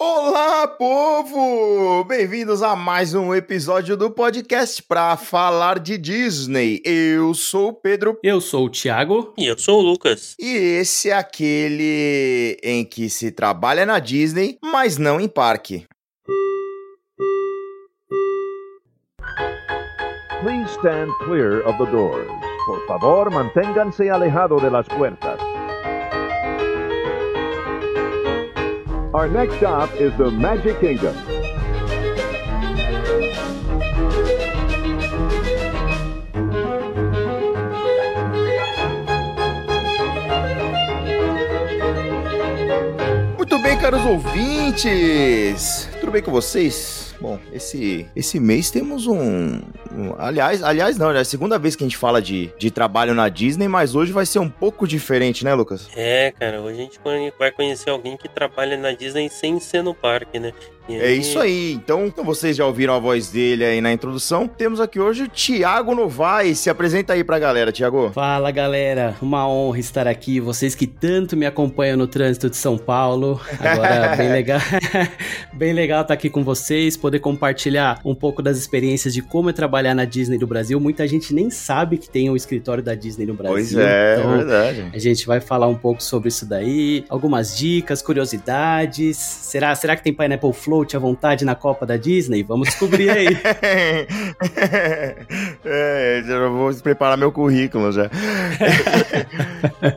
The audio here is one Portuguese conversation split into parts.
Olá, povo! Bem-vindos a mais um episódio do podcast para falar de Disney. Eu sou o Pedro. Eu sou o Thiago. E eu sou o Lucas. E esse é aquele em que se trabalha na Disney, mas não em parque. Please stand clear of the doors. Por favor, manténganse alejado de las puertas. Our next stop is the Magic Kingdom. Muito bem, caros ouvintes! Tudo bem com vocês? Bom, esse, esse mês temos um, um, Aliás, aliás, não, é a segunda vez que a gente fala de, de trabalho na Disney, mas hoje vai ser um pouco diferente, né, Lucas? É, cara, hoje a gente vai conhecer alguém que trabalha na Disney sem ser no parque, né? É isso aí. Então, então, vocês já ouviram a voz dele aí na introdução. Temos aqui hoje o Thiago Novaes. Se apresenta aí pra galera, Thiago. Fala, galera. Uma honra estar aqui. Vocês que tanto me acompanham no trânsito de São Paulo. Agora, bem legal. bem legal estar aqui com vocês, poder compartilhar um pouco das experiências de como é trabalhar na Disney do Brasil. Muita gente nem sabe que tem um escritório da Disney no Brasil. Pois é, então, é verdade. A gente vai falar um pouco sobre isso daí, algumas dicas, curiosidades. Será, será que tem Pineapple Flow float à vontade na Copa da Disney? Vamos descobrir aí. é, já vou preparar meu currículo já.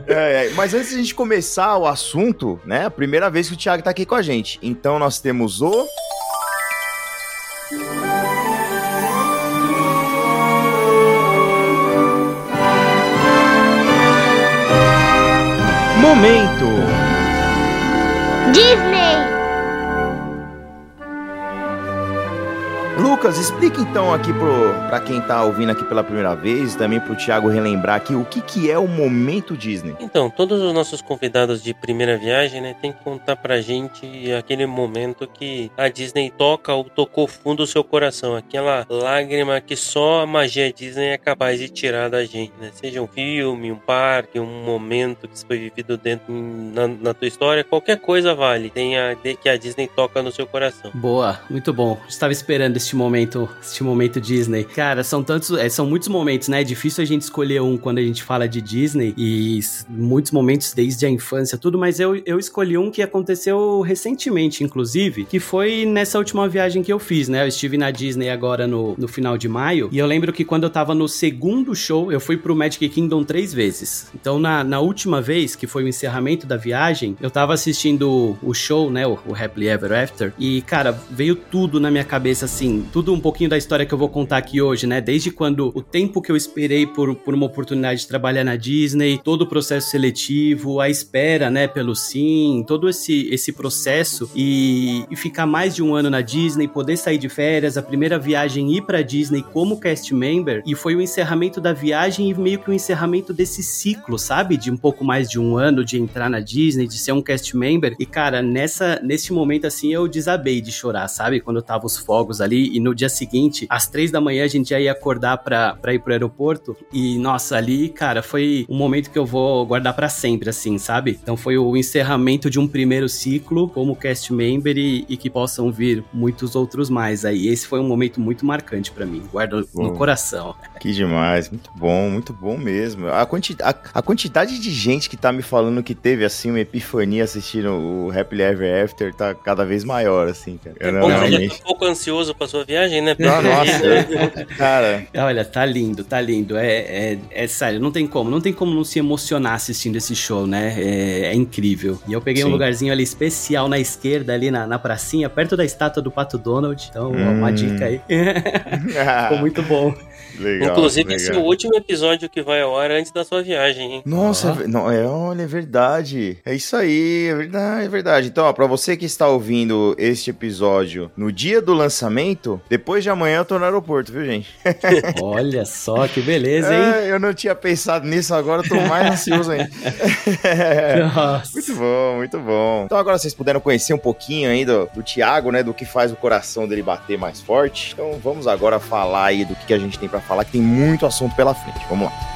é, é, mas antes de a gente começar o assunto, né? A primeira vez que o Thiago tá aqui com a gente. Então nós temos o. Momento Disney! Lucas, explica então aqui para quem tá ouvindo aqui pela primeira vez, também pro Thiago relembrar aqui o que, que é o momento Disney. Então, todos os nossos convidados de primeira viagem, né, tem que contar pra gente aquele momento que a Disney toca ou tocou fundo o seu coração, aquela lágrima que só a magia Disney é capaz de tirar da gente, né? Seja um filme, um parque, um momento que foi vivido dentro na, na tua história, qualquer coisa vale. Tem a que a Disney toca no seu coração. Boa, muito bom. Estava esperando este momento este momento Disney. Cara, são tantos, é, são muitos momentos, né? É difícil a gente escolher um quando a gente fala de Disney e muitos momentos desde a infância, tudo, mas eu, eu escolhi um que aconteceu recentemente, inclusive, que foi nessa última viagem que eu fiz, né? Eu estive na Disney agora no, no final de maio e eu lembro que quando eu tava no segundo show, eu fui pro Magic Kingdom três vezes. Então, na, na última vez, que foi o encerramento da viagem, eu tava assistindo o show, né? O, o Happily Ever After, e, cara, veio tudo na minha cabeça assim, tudo tudo um pouquinho da história que eu vou contar aqui hoje, né? Desde quando o tempo que eu esperei por, por uma oportunidade de trabalhar na Disney, todo o processo seletivo, a espera, né, pelo sim, todo esse, esse processo e, e ficar mais de um ano na Disney, poder sair de férias, a primeira viagem ir pra Disney como cast member e foi o encerramento da viagem e meio que o encerramento desse ciclo, sabe? De um pouco mais de um ano de entrar na Disney, de ser um cast member. E cara, nessa nesse momento assim eu desabei de chorar, sabe? Quando tava os fogos ali e no dia seguinte, às três da manhã, a gente já ia acordar pra, pra ir pro aeroporto. E, nossa, ali, cara, foi um momento que eu vou guardar para sempre, assim, sabe? Então foi o encerramento de um primeiro ciclo como cast member e, e que possam vir muitos outros mais aí. Esse foi um momento muito marcante para mim. Guardo bom. no coração. Que demais, muito bom, muito bom mesmo. A, quanti a, a, quantidade de gente que tá me falando que teve, assim, uma epifania assistindo o Happily Ever After tá cada vez maior, assim, cara. É bom, realmente... já tá um pouco ansioso pra sua viagem né? Não, nossa, cara. Olha, tá lindo, tá lindo. É, é, é, sério, não tem como, não tem como não se emocionar assistindo esse show, né? É, é incrível. E eu peguei Sim. um lugarzinho ali especial na esquerda, ali na, na pracinha, perto da estátua do Pato Donald. Então, hum. uma dica aí. Ficou muito bom. Legal, Inclusive, legal. esse é o último episódio que vai ao ar antes da sua viagem, hein? Nossa, ah. não, é, olha, é verdade. É isso aí, é verdade, é verdade. Então, ó, pra você que está ouvindo este episódio no dia do lançamento, depois de amanhã eu tô no aeroporto, viu, gente? olha só que beleza, hein? É, eu não tinha pensado nisso, agora eu tô mais ansioso ainda. Nossa. Muito bom, muito bom. Então, agora vocês puderam conhecer um pouquinho aí do, do Thiago, né? Do que faz o coração dele bater mais forte. Então, vamos agora falar aí do que, que a gente tem pra falar que tem muito assunto pela frente. Vamos lá.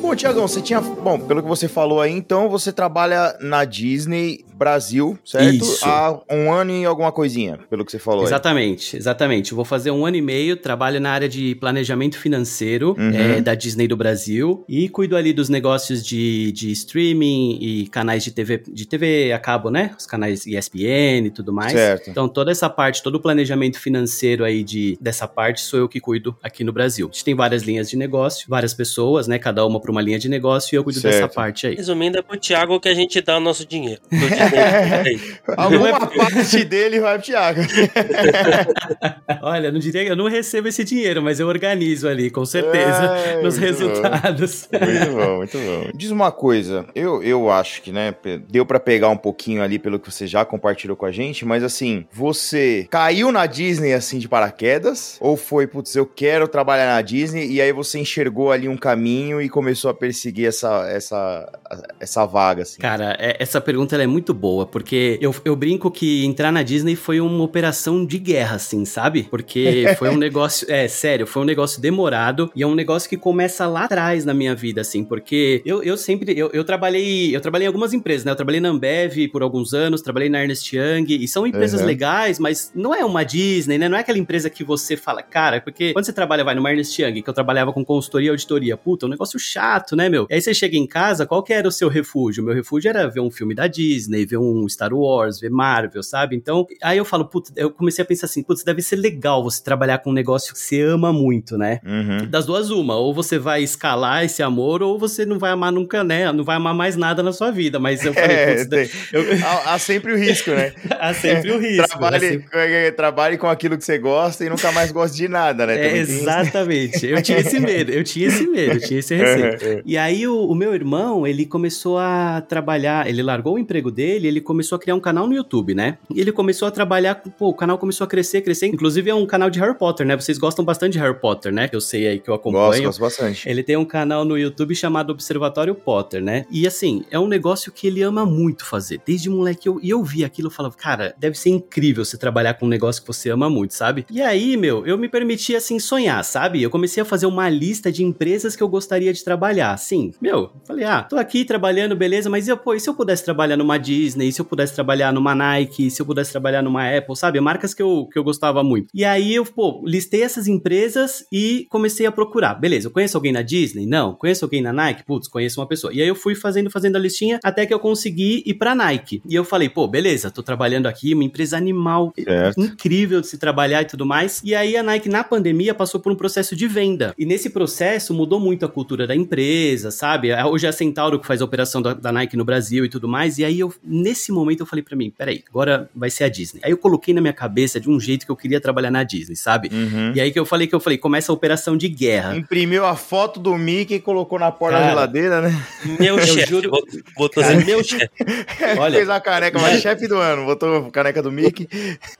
Bom, Tiagão, você tinha. Bom, pelo que você falou aí, então você trabalha na Disney Brasil, certo? Isso. Há um ano e alguma coisinha, pelo que você falou. aí. Exatamente, exatamente. Eu vou fazer um ano e meio, trabalho na área de planejamento financeiro Uhum. é, da Disney do Brasil e cuido ali dos negócios de, de streaming e canais de TV, de TV a cabo, né? Os canais ESPN e tudo mais. Certo. Então, toda essa parte, todo o planejamento financeiro aí de, dessa parte sou eu que cuido aqui no Brasil. A gente tem várias linhas de negócio, várias pessoas, né? Cada uma para uma linha de negócio e eu cuido dessa Certo. parte aí. Resumindo, é pro Thiago que a gente dá o nosso dinheiro. Disney. Alguma parte dele vai pro Thiago. Olha, não diria que eu não recebo esse dinheiro, mas eu organizo ali, com certeza, Ai, nos muito bom. resultados. Muito bom, muito bom. Diz uma coisa, eu, eu acho que, né, deu pra pegar um pouquinho ali pelo que você já compartilhou com a gente, mas assim, você caiu na Disney assim de paraquedas? Ou foi, putz, eu quero trabalhar na Disney e aí você enxergou ali um caminho e começou a perseguir essa, essa, essa vaga, assim? Cara, é- essa pergunta ela é muito boa, porque eu, eu brinco que entrar na Disney foi uma operação de guerra, assim, sabe? Porque foi um negócio, é, sério, foi um negócio demorado e é um negócio que começa lá atrás na minha vida, assim, porque eu, eu sempre, eu, eu trabalhei, eu trabalhei em algumas empresas, né? Eu trabalhei na Ambev por alguns anos, trabalhei na Ernest Young, e são empresas Uhum. legais, mas não é uma Disney, né? Não é aquela empresa que você fala, cara, porque quando você trabalha, vai, numa Ernest Young, que eu trabalhava com consultoria e auditoria, puta, um negócio chato, né, meu? E aí você chega em casa, qual que era o seu refúgio? O meu refúgio era ver um filme da Disney, ver um Star Wars, ver Marvel, sabe? Então, aí eu falo, putz, eu comecei a pensar assim, putz, deve ser legal você trabalhar com um negócio que você ama muito, né? Uhum. Das duas, uma. Ou você vai escalar esse amor, ou você não vai amar nunca, né? Não vai amar mais nada na sua vida. Mas eu falei, É, putz, tem- eu... há, há sempre o risco, né? há sempre o risco. Trabalhe, sempre- é, trabalhe com aquilo que você gosta e nunca mais goste de nada, né? É, tem isso. exatamente. Eu tinha esse medo, eu tinha esse medo, eu tinha esse receio. Uhum. E aí o, o meu irmão, ele começou a trabalhar, ele largou o emprego dele, ele começou a criar um canal no YouTube, né? E ele começou a trabalhar, pô, o canal começou a crescer, crescer. Inclusive é um canal de Harry Potter, né? Vocês gostam bastante de Harry Potter, né? Que eu sei aí que eu acompanho. Gosto, gosto bastante. Ele tem um canal no YouTube chamado Observatório Potter, né? E assim, é um negócio que ele ama muito fazer. Desde moleque, eu, e eu vi aquilo e falava, cara, deve ser incrível você trabalhar com um negócio que você ama muito, sabe? E aí, meu, eu me permiti, assim, sonhar, sabe? Eu comecei a fazer uma lista de empresas que eu gostaria de trabalhar. Assim, meu, falei, ah, tô aqui trabalhando, beleza, mas eu, pô, e se eu pudesse trabalhar numa Disney, se eu pudesse trabalhar numa Nike, se eu pudesse trabalhar numa Apple, sabe? Marcas que eu, que eu gostava muito. E aí eu, pô, listei essas empresas e comecei a procurar. Beleza, eu conheço alguém na Disney? Não. Conheço alguém na Nike? Putz, conheço uma pessoa. E aí eu fui fazendo, fazendo a listinha até que eu consegui ir pra Nike. E eu falei, pô, beleza, tô trabalhando aqui, uma empresa animal, Certo. incrível de se trabalhar e tudo mais. E aí a Nike, na pandemia, passou por um processo de venda. E nesse processo mudou muito a cultura da empresa, sabe? Hoje é a Centauro que faz a operação da, da Nike no Brasil e tudo mais. E aí eu, nesse momento, eu falei pra mim, peraí, agora vai ser a Disney. Aí eu coloquei na minha cabeça de um jeito que eu queria trabalhar na Disney, sabe? Uhum. E aí que eu falei que eu falei, começa a operação de guerra. Imprimiu a foto do Mickey e colocou na porta da Cara. geladeira, né? Meu Eu chefe. juro- Botou- Botou Cara, assim, meu chefe. Olha, Fez a caneca, mas chefe do ano, botou a caneca do Mickey.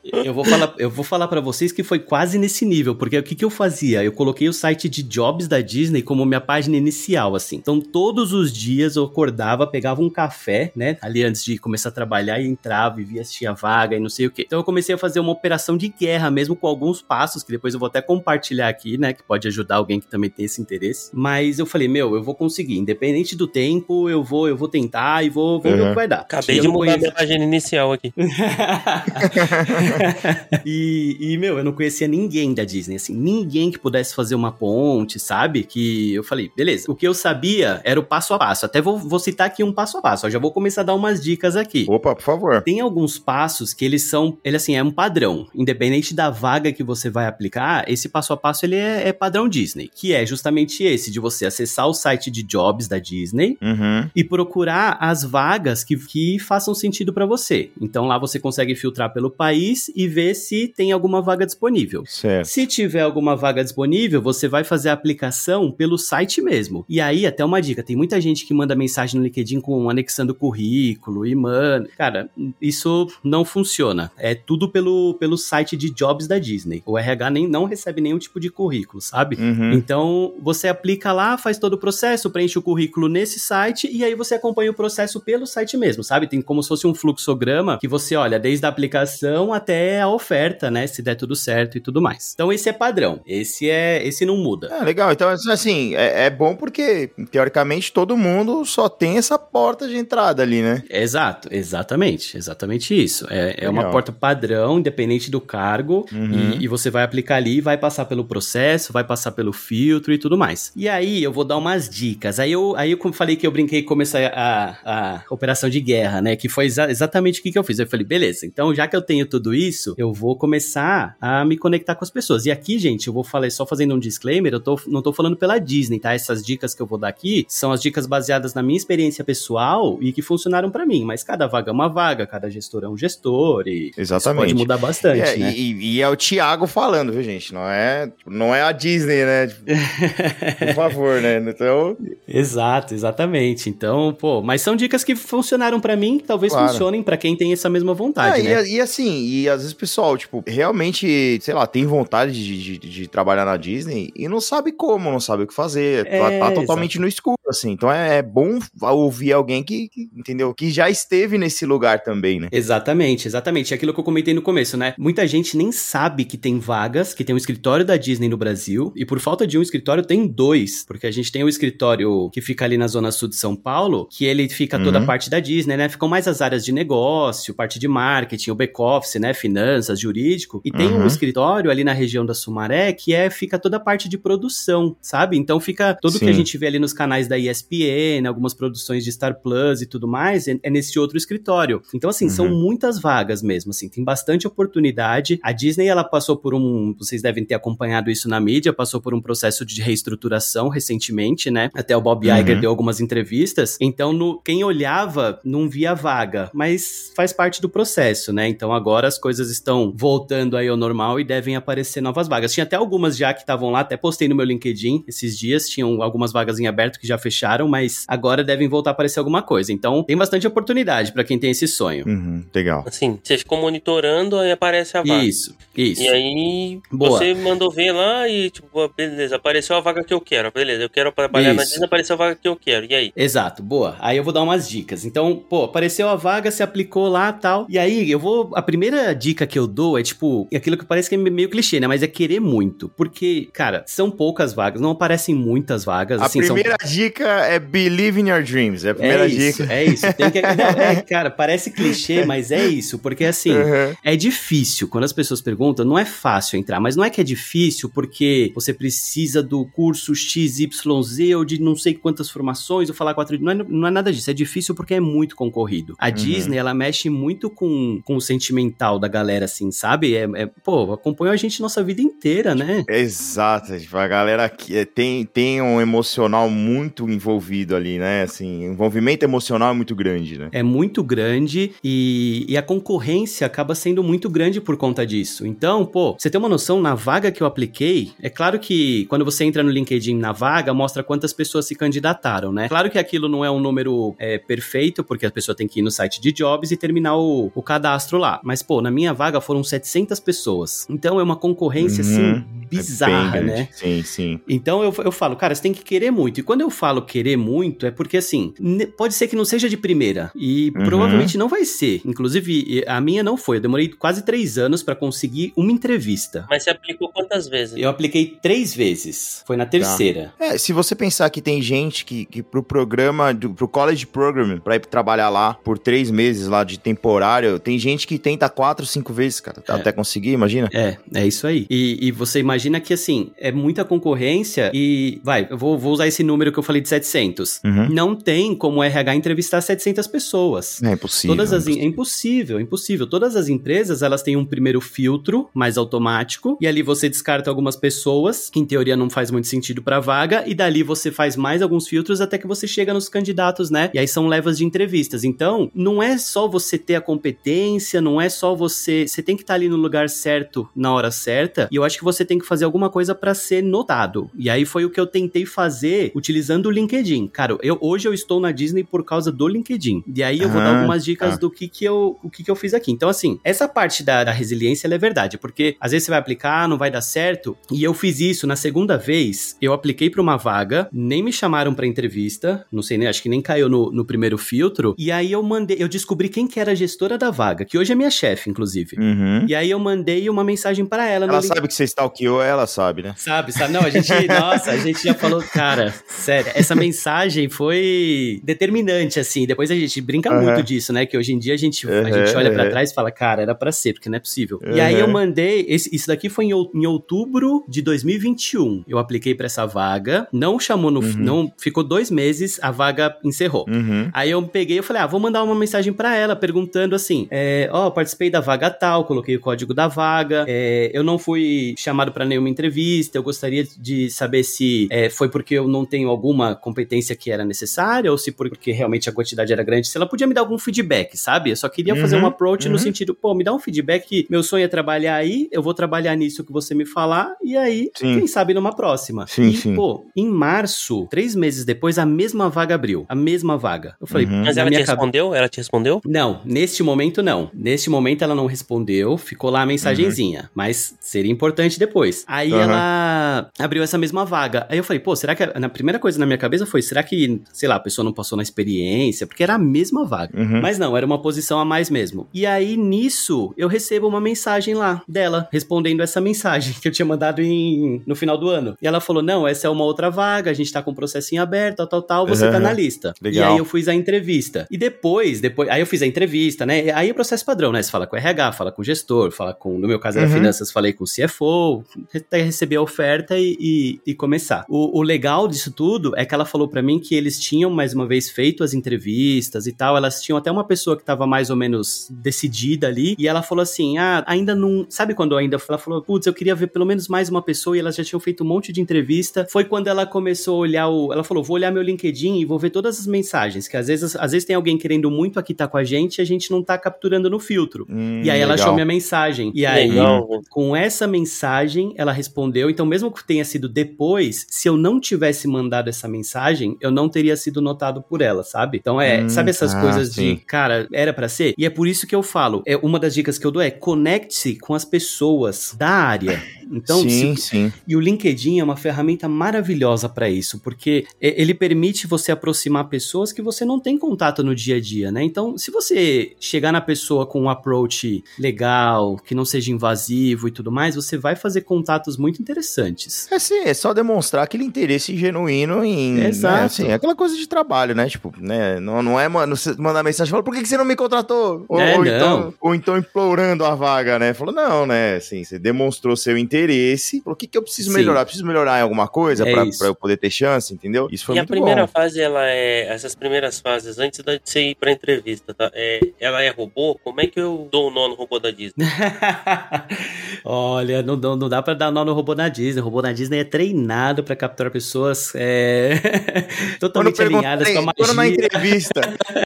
Eu vou falar, eu vou falar para vocês que foi quase nesse nível, porque o que, que eu fazia? Eu coloquei o site de jobs da Disney como minha página inicial, assim. Então, todos os dias eu acordava, pegava um café, né? Ali antes de começar a trabalhar e entrava e via se tinha vaga e não sei o quê. Então, eu comecei a fazer uma operação de guerra mesmo com alguns passos que depois eu vou até compartilhar aqui, né? Que pode ajudar alguém que também tem esse interesse. Mas eu falei, meu, eu vou conseguir, independente do tempo, eu vou, eu vou tentar e vou, vou ver o Uhum. que vai dar. Acabei de mudar conheço- minha página inicial aqui. e, e, meu, eu não conhecia ninguém da Disney, assim, ninguém que pudesse fazer uma ponte, sabe? Que eu falei, beleza. O que eu sabia era o passo a passo. Até vou, vou citar aqui um passo a passo. Eu já vou começar a dar umas dicas aqui. Opa, por favor. Tem alguns passos que eles são, ele assim, é um padrão. Independente da vaga que você vai aplicar, esse passo a passo ele é, é padrão Disney. Que é justamente esse, de você acessar o site de jobs da Disney, Uhum. e procurar as vagas que, que façam sentido para você. Então lá você consegue filtrar pelo país e ver se tem alguma vaga disponível. Certo. Se tiver alguma vaga disponível, você vai fazer a aplicação pelo site mesmo. E aí, até uma dica: tem muita gente que manda mensagem no LinkedIn com anexando currículo e mano. Cara, isso não funciona. É tudo pelo, pelo site de jobs da Disney. O RH nem, não recebe nenhum tipo de currículo, sabe? Uhum. Então, você aplica lá, faz todo o processo, preenche o currículo nesse site e aí você acompanha o processo pelo site mesmo, sabe? Tem como se fosse um fluxograma que você olha desde a aplicação até a oferta, né? Se der tudo certo e tudo mais. Então, esse é padrão. Esse é, esse não muda. Ah, legal. Então, assim, é, é bom porque, teoricamente, todo mundo só tem essa porta de entrada ali, né? Exato, exatamente, exatamente isso. É, é uma porta padrão, independente do cargo, Uhum. e, e você vai aplicar ali, vai passar pelo processo, vai passar pelo filtro e tudo mais. E aí eu vou dar umas dicas. Aí eu, aí eu como falei que eu brinquei com essa a, a operação de guerra, né? Que foi exa- exatamente o que, que eu fiz. Eu falei, beleza, então já que eu tenho tudo isso, eu vou começar a me conectar com as pessoas. E aqui, gente, eu vou falar só fazendo um disclaimer, eu tô, não tô falando pela Disney, tá? Essas dicas que eu vou dar aqui são as dicas baseadas na minha experiência pessoal e que funcionaram pra mim. Mas cada vaga é uma vaga, cada gestor é um gestor e Exatamente. pode mudar bastante, É, né? e, e é o Thiago falando, viu, gente? Não é, não é a Disney, né? Tipo, Por favor, né? Então, Exato, exatamente. Então, pô, mas são dicas que funcionaram pra mim, que talvez Claro. funcionem pra quem tem essa mesma vontade, Ah, né? e, e assim, e às vezes pessoal, tipo, realmente, sei lá, tem vontade de, de, de trabalhar na Disney e não sabe como, não sabe o que fazer. É, tá, tá totalmente no escuro, assim. Então é, é bom ouvir alguém que, que, entendeu? Que já esteve nesse lugar também, né? Exatamente, exatamente. É Aquilo que eu comentei no começo, né? Muita gente nem sabe que tem vagas, que tem um escritório da Disney no Brasil, e por falta de um escritório tem dois, porque a gente tem o escritório que fica ali na zona sul de São Paulo, que ele fica toda a Uhum. parte da Disney, né? Ficam mais as áreas de negócio, parte de marketing, o back-office, né? Finanças, jurídico. E tem um Uhum. escritório ali na região da Sumaré que é fica toda a parte de produção, sabe? Então fica tudo que a Sim. gente vê ali nos canais da ESPN, algumas produções de Star Plus e tudo mais, é, é nesse outro escritório. Então, assim, são Uhum. muitas vagas mesmo, assim, tem bastante oportunidade. A Disney, ela passou por um, vocês devem ter acompanhado isso na mídia, passou por um processo de reestruturação recentemente, né? Até o Bob Uhum. Iger deu algumas entrevistas. Então, no, quem olhava não via vaga, mas faz parte do processo, né? Então, agora as coisas estão voltando aí ao normal e devem aparecer novas vagas. Tinha até algumas já que estavam lá, até postei no meu LinkedIn esses dias, tinham algumas vagas em aberto que já fecharam, mas agora devem voltar a aparecer alguma coisa. Então, tem bastante oportunidade pra quem tem esse sonho. Uhum, legal. Assim, você ficou monitorando, aí aparece a vaga. Isso, isso. E aí, Boa. você mandou ver lá e, tipo, beleza, apareceu a vaga que eu quero. Beleza, eu quero trabalhar na Isso. Disney, apareceu a vaga que eu quero. E aí? Exato, boa. Aí eu vou dar umas dicas. Então, pô, apareceu a vaga, se aplicou lá tal. E aí, eu vou. A primeira dica que eu dou é tipo, é aquilo que parece que é meio clichê, né? Mas é querer muito. Porque, cara, são poucas vagas, não aparecem muitas vagas. A assim, são primeira dica é believe in your dreams. É a primeira é isso, dica. é isso. Tem que... É, cara, parece clichê, mas é isso. Porque assim, Uhum. é difícil. Quando as pessoas perguntam, não é fácil entrar. Mas não é que é difícil porque você precisa do curso XYZ ou de não sei quantas formações ou falar quatro. Não é, não é nada disso. É difícil porque é muito concorrido. A Disney, ela mexe muito com, com o sentimental da galera, assim, sabe? É, é- pô, acompanhou a gente nossa vida inteira, né? Exato, tipo, a galera aqui é, tem, tem um emocional muito envolvido ali, né? Assim, o envolvimento emocional é muito grande, né? É muito grande e, e a concorrência acaba sendo muito grande por conta disso. Então, pô, você tem uma noção, na vaga que eu apliquei, é claro que quando você entra no LinkedIn na vaga, mostra quantas pessoas se candidataram, né? Claro que aquilo não é um número é, perfeito, porque a pessoa tem que ir no site de jobs e terminar o, o cadastro lá. Mas, pô, na minha vaga foram 700 pessoas. Então é uma concorrência, Uhum. assim, É bizarra, grande. né? Sim, sim. Então eu, eu falo, cara, você tem que querer muito. E quando eu falo querer muito, é porque assim, pode ser que não seja de primeira. E Uhum. provavelmente não vai ser. Inclusive, e- a minha não foi. Eu demorei quase três anos pra conseguir uma entrevista. Mas você aplicou quantas vezes? Eu apliquei três vezes. Foi na terceira. É, se você pensar que tem gente que, que pro programa, do, pro college program, pra ir trabalhar lá por três meses lá de temporário, tem gente que tenta quatro, cinco vezes, cara, É. até conseguir, imagina? É, é isso aí. E, e você imagina que, assim, é muita concorrência e, vai, eu vou, vou usar esse número que eu falei de 700. Uhum. Não tem como o RH entrevistar 700 pessoas. É impossível. Todas as, impossível. é impossível, impossível. Todas as empresas, elas têm um primeiro filtro mais automático e ali você descarta algumas pessoas, que em teoria não faz muito sentido pra vaga, e dali você faz mais alguns filtros até que você chega nos candidatos, né? E aí são levas de entrevistas. Então, não é só você ter a competência, não é só você, você tem que estar ali no lugar certo na hora certa, e eu acho que você tem que que fazer alguma coisa para ser notado. E aí foi o que eu tentei fazer utilizando o LinkedIn. Cara, eu, hoje eu estou na Disney por causa do LinkedIn. E aí eu vou dar Ah, algumas dicas tá. do que que eu, o que que eu fiz aqui. Então, assim, essa parte da, da resiliência ela é verdade, porque às vezes você vai aplicar, não vai dar certo. E eu fiz isso na segunda vez, eu apliquei pra uma vaga, nem me chamaram pra entrevista, não sei nem, acho que nem caiu no, no primeiro filtro. E aí eu mandei, eu descobri quem que era a gestora da vaga, que hoje é minha chefe, inclusive. Uhum. E aí eu mandei uma mensagem pra ela Ela sabe que você stalkeou, ela sabe, né? Sabe, sabe? Não, a gente, nossa, a gente já falou, cara, sério, essa mensagem foi determinante, assim. Depois a gente brinca Aham. muito disso, né? Que hoje em dia a gente, a Aham, gente olha pra aham. trás e fala, cara, era pra ser, porque não é possível. E aí eu mandei, esse- isso daqui foi em, em outubro de 2021. Eu apliquei pra essa vaga, não chamou no, Uhum. não, ficou dois meses, a vaga encerrou. Uhum. Aí eu peguei e falei, ah, vou mandar uma mensagem pra ela, perguntando assim, é, ó, participei da vaga tal, coloquei o código da vaga, é, eu não fui chamado pra nenhuma entrevista, eu gostaria de saber se é, foi porque eu não tenho alguma competência que era necessária, ou se porque realmente a quantidade era grande, se ela podia me dar algum feedback, sabe? Eu só queria fazer Uhum, um approach no uhum. sentido, pô, me dá um feedback que meu sonho é trabalhar aí, eu vou trabalhar nisso que você me falar, e aí, Sim. quem sabe numa próxima. Sim, e, sim. pô, em março, três meses depois, a mesma vaga abriu, a mesma vaga. Eu falei, Uhum. Mas ela te respondeu? Ela te respondeu? não, neste momento não. Neste momento ela não respondeu, ficou lá a mensagenzinha, mas seria importante depois. Aí Uhum. ela abriu essa mesma vaga. Aí eu falei, pô, será que. A primeira coisa na minha cabeça foi, será que, sei lá, a pessoa não passou na experiência? Porque era a mesma vaga. Uhum. Mas não, era uma posição a mais mesmo. E aí, nisso, eu recebo uma mensagem lá dela, respondendo essa mensagem que eu tinha mandado em, no final do ano. E ela falou: não, essa é uma outra vaga, a gente tá com o processo em aberto, tal, tal, tal, você tá Uhum. na lista. Legal. E aí eu fiz a entrevista. E depois, depois, aí eu fiz a entrevista, né? Aí o processo padrão, né? Você fala com o RH, fala com o gestor, fala com, no meu caso era Uhum. finanças, falei com o CFO, até receber a oferta e, e, e começar. O, o legal disso tudo é que ela falou pra mim que eles tinham, mais uma vez, feito as entrevistas e tal, elas tinham até uma pessoa que tava mais ou menos decidida ali, e ela falou assim, ah, ainda não... Sabe quando ainda... Ela falou, putz, eu queria ver pelo menos mais uma pessoa, e elas já tinham feito um monte de entrevista. Foi quando ela começou a olhar o... Ela falou, vou olhar meu LinkedIn e vou ver todas as mensagens, que às vezes, às vezes tem alguém querendo muito aqui tá com a gente e a gente não tá capturando no filtro. Hum, E aí ela legal. achou minha mensagem. E aí, Legal. com essa mensagem, ela respondeu. Então, mesmo que tenha sido depois, se eu não tivesse mandado essa mensagem, eu não teria sido notado por ela, sabe? Então, é, Hum, sabe essas ah, coisas sim. de, cara, era pra ser? E é por isso que eu falo. É uma das dicas que eu dou é conecte-se com as pessoas da área. Então, sim, se- sim. e o LinkedIn é uma ferramenta maravilhosa para isso, porque é, ele permite você aproximar pessoas que você não tem contato no dia a dia, né? Então, se você chegar na pessoa com um approach legal, que não seja invasivo e tudo mais, você vai fazer contatos muito interessantes. É, sim, é só demonstrar aquele interesse genuíno em. Exato. Né, assim, aquela coisa de trabalho, né? Tipo, né? Não, não é mano, mandar mensagem e falar, por que, que você não me contratou? Ou, É, ou não. então, ou então implorando a vaga, né? Falou, não, né? Assim, você demonstrou seu interesse. Falou, o que, que eu preciso Sim. melhorar? Preciso melhorar em alguma coisa É pra, eu poder ter chance, entendeu? Isso foi e a muito primeira bom. fase, ela é. Essas primeiras fases, antes de você ir pra entrevista, tá? É, ela é robô? Como é que eu dou o nó no robô da Disney? Olha, não, não, não dá pra dar nó no robô na Disney. O robô na Disney é treinado pra capturar pessoas é, totalmente alinhadas com a magia. quando na entrevista,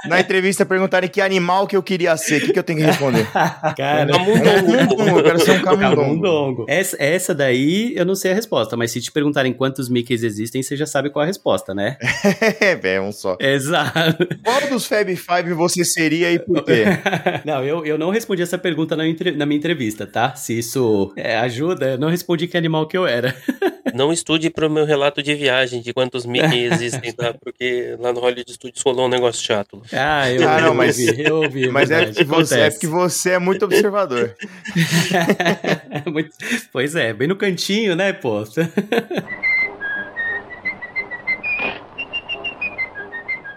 na entrevista perguntarem que animal que eu queria ser, o que, que eu tenho que responder? Cara, Camundongo, eu quero ser um camundongo. Camundongo. Essa, essa daí eu não sei a resposta, mas se te perguntarem quantos Mickeys existem, você já sabe qual a resposta, né? é, um só. Exato. Qual dos Fab Five você seria e por quê? Não, eu, eu não respondi essa pergunta na, entre- na minha entrevista, tá? Se isso é, ajuda, eu não respondi que animal que eu era. Não estude pro meu relato de viagem de quantos Mickey existem, tá? Porque lá no Hollywood Studios rolou um negócio chato. Ah, eu, Ah, não, mas- ouvi, eu ouvi. Mas é porque, você, é porque você é muito observador. Muito- pois é, bem no cantinho, né, pô?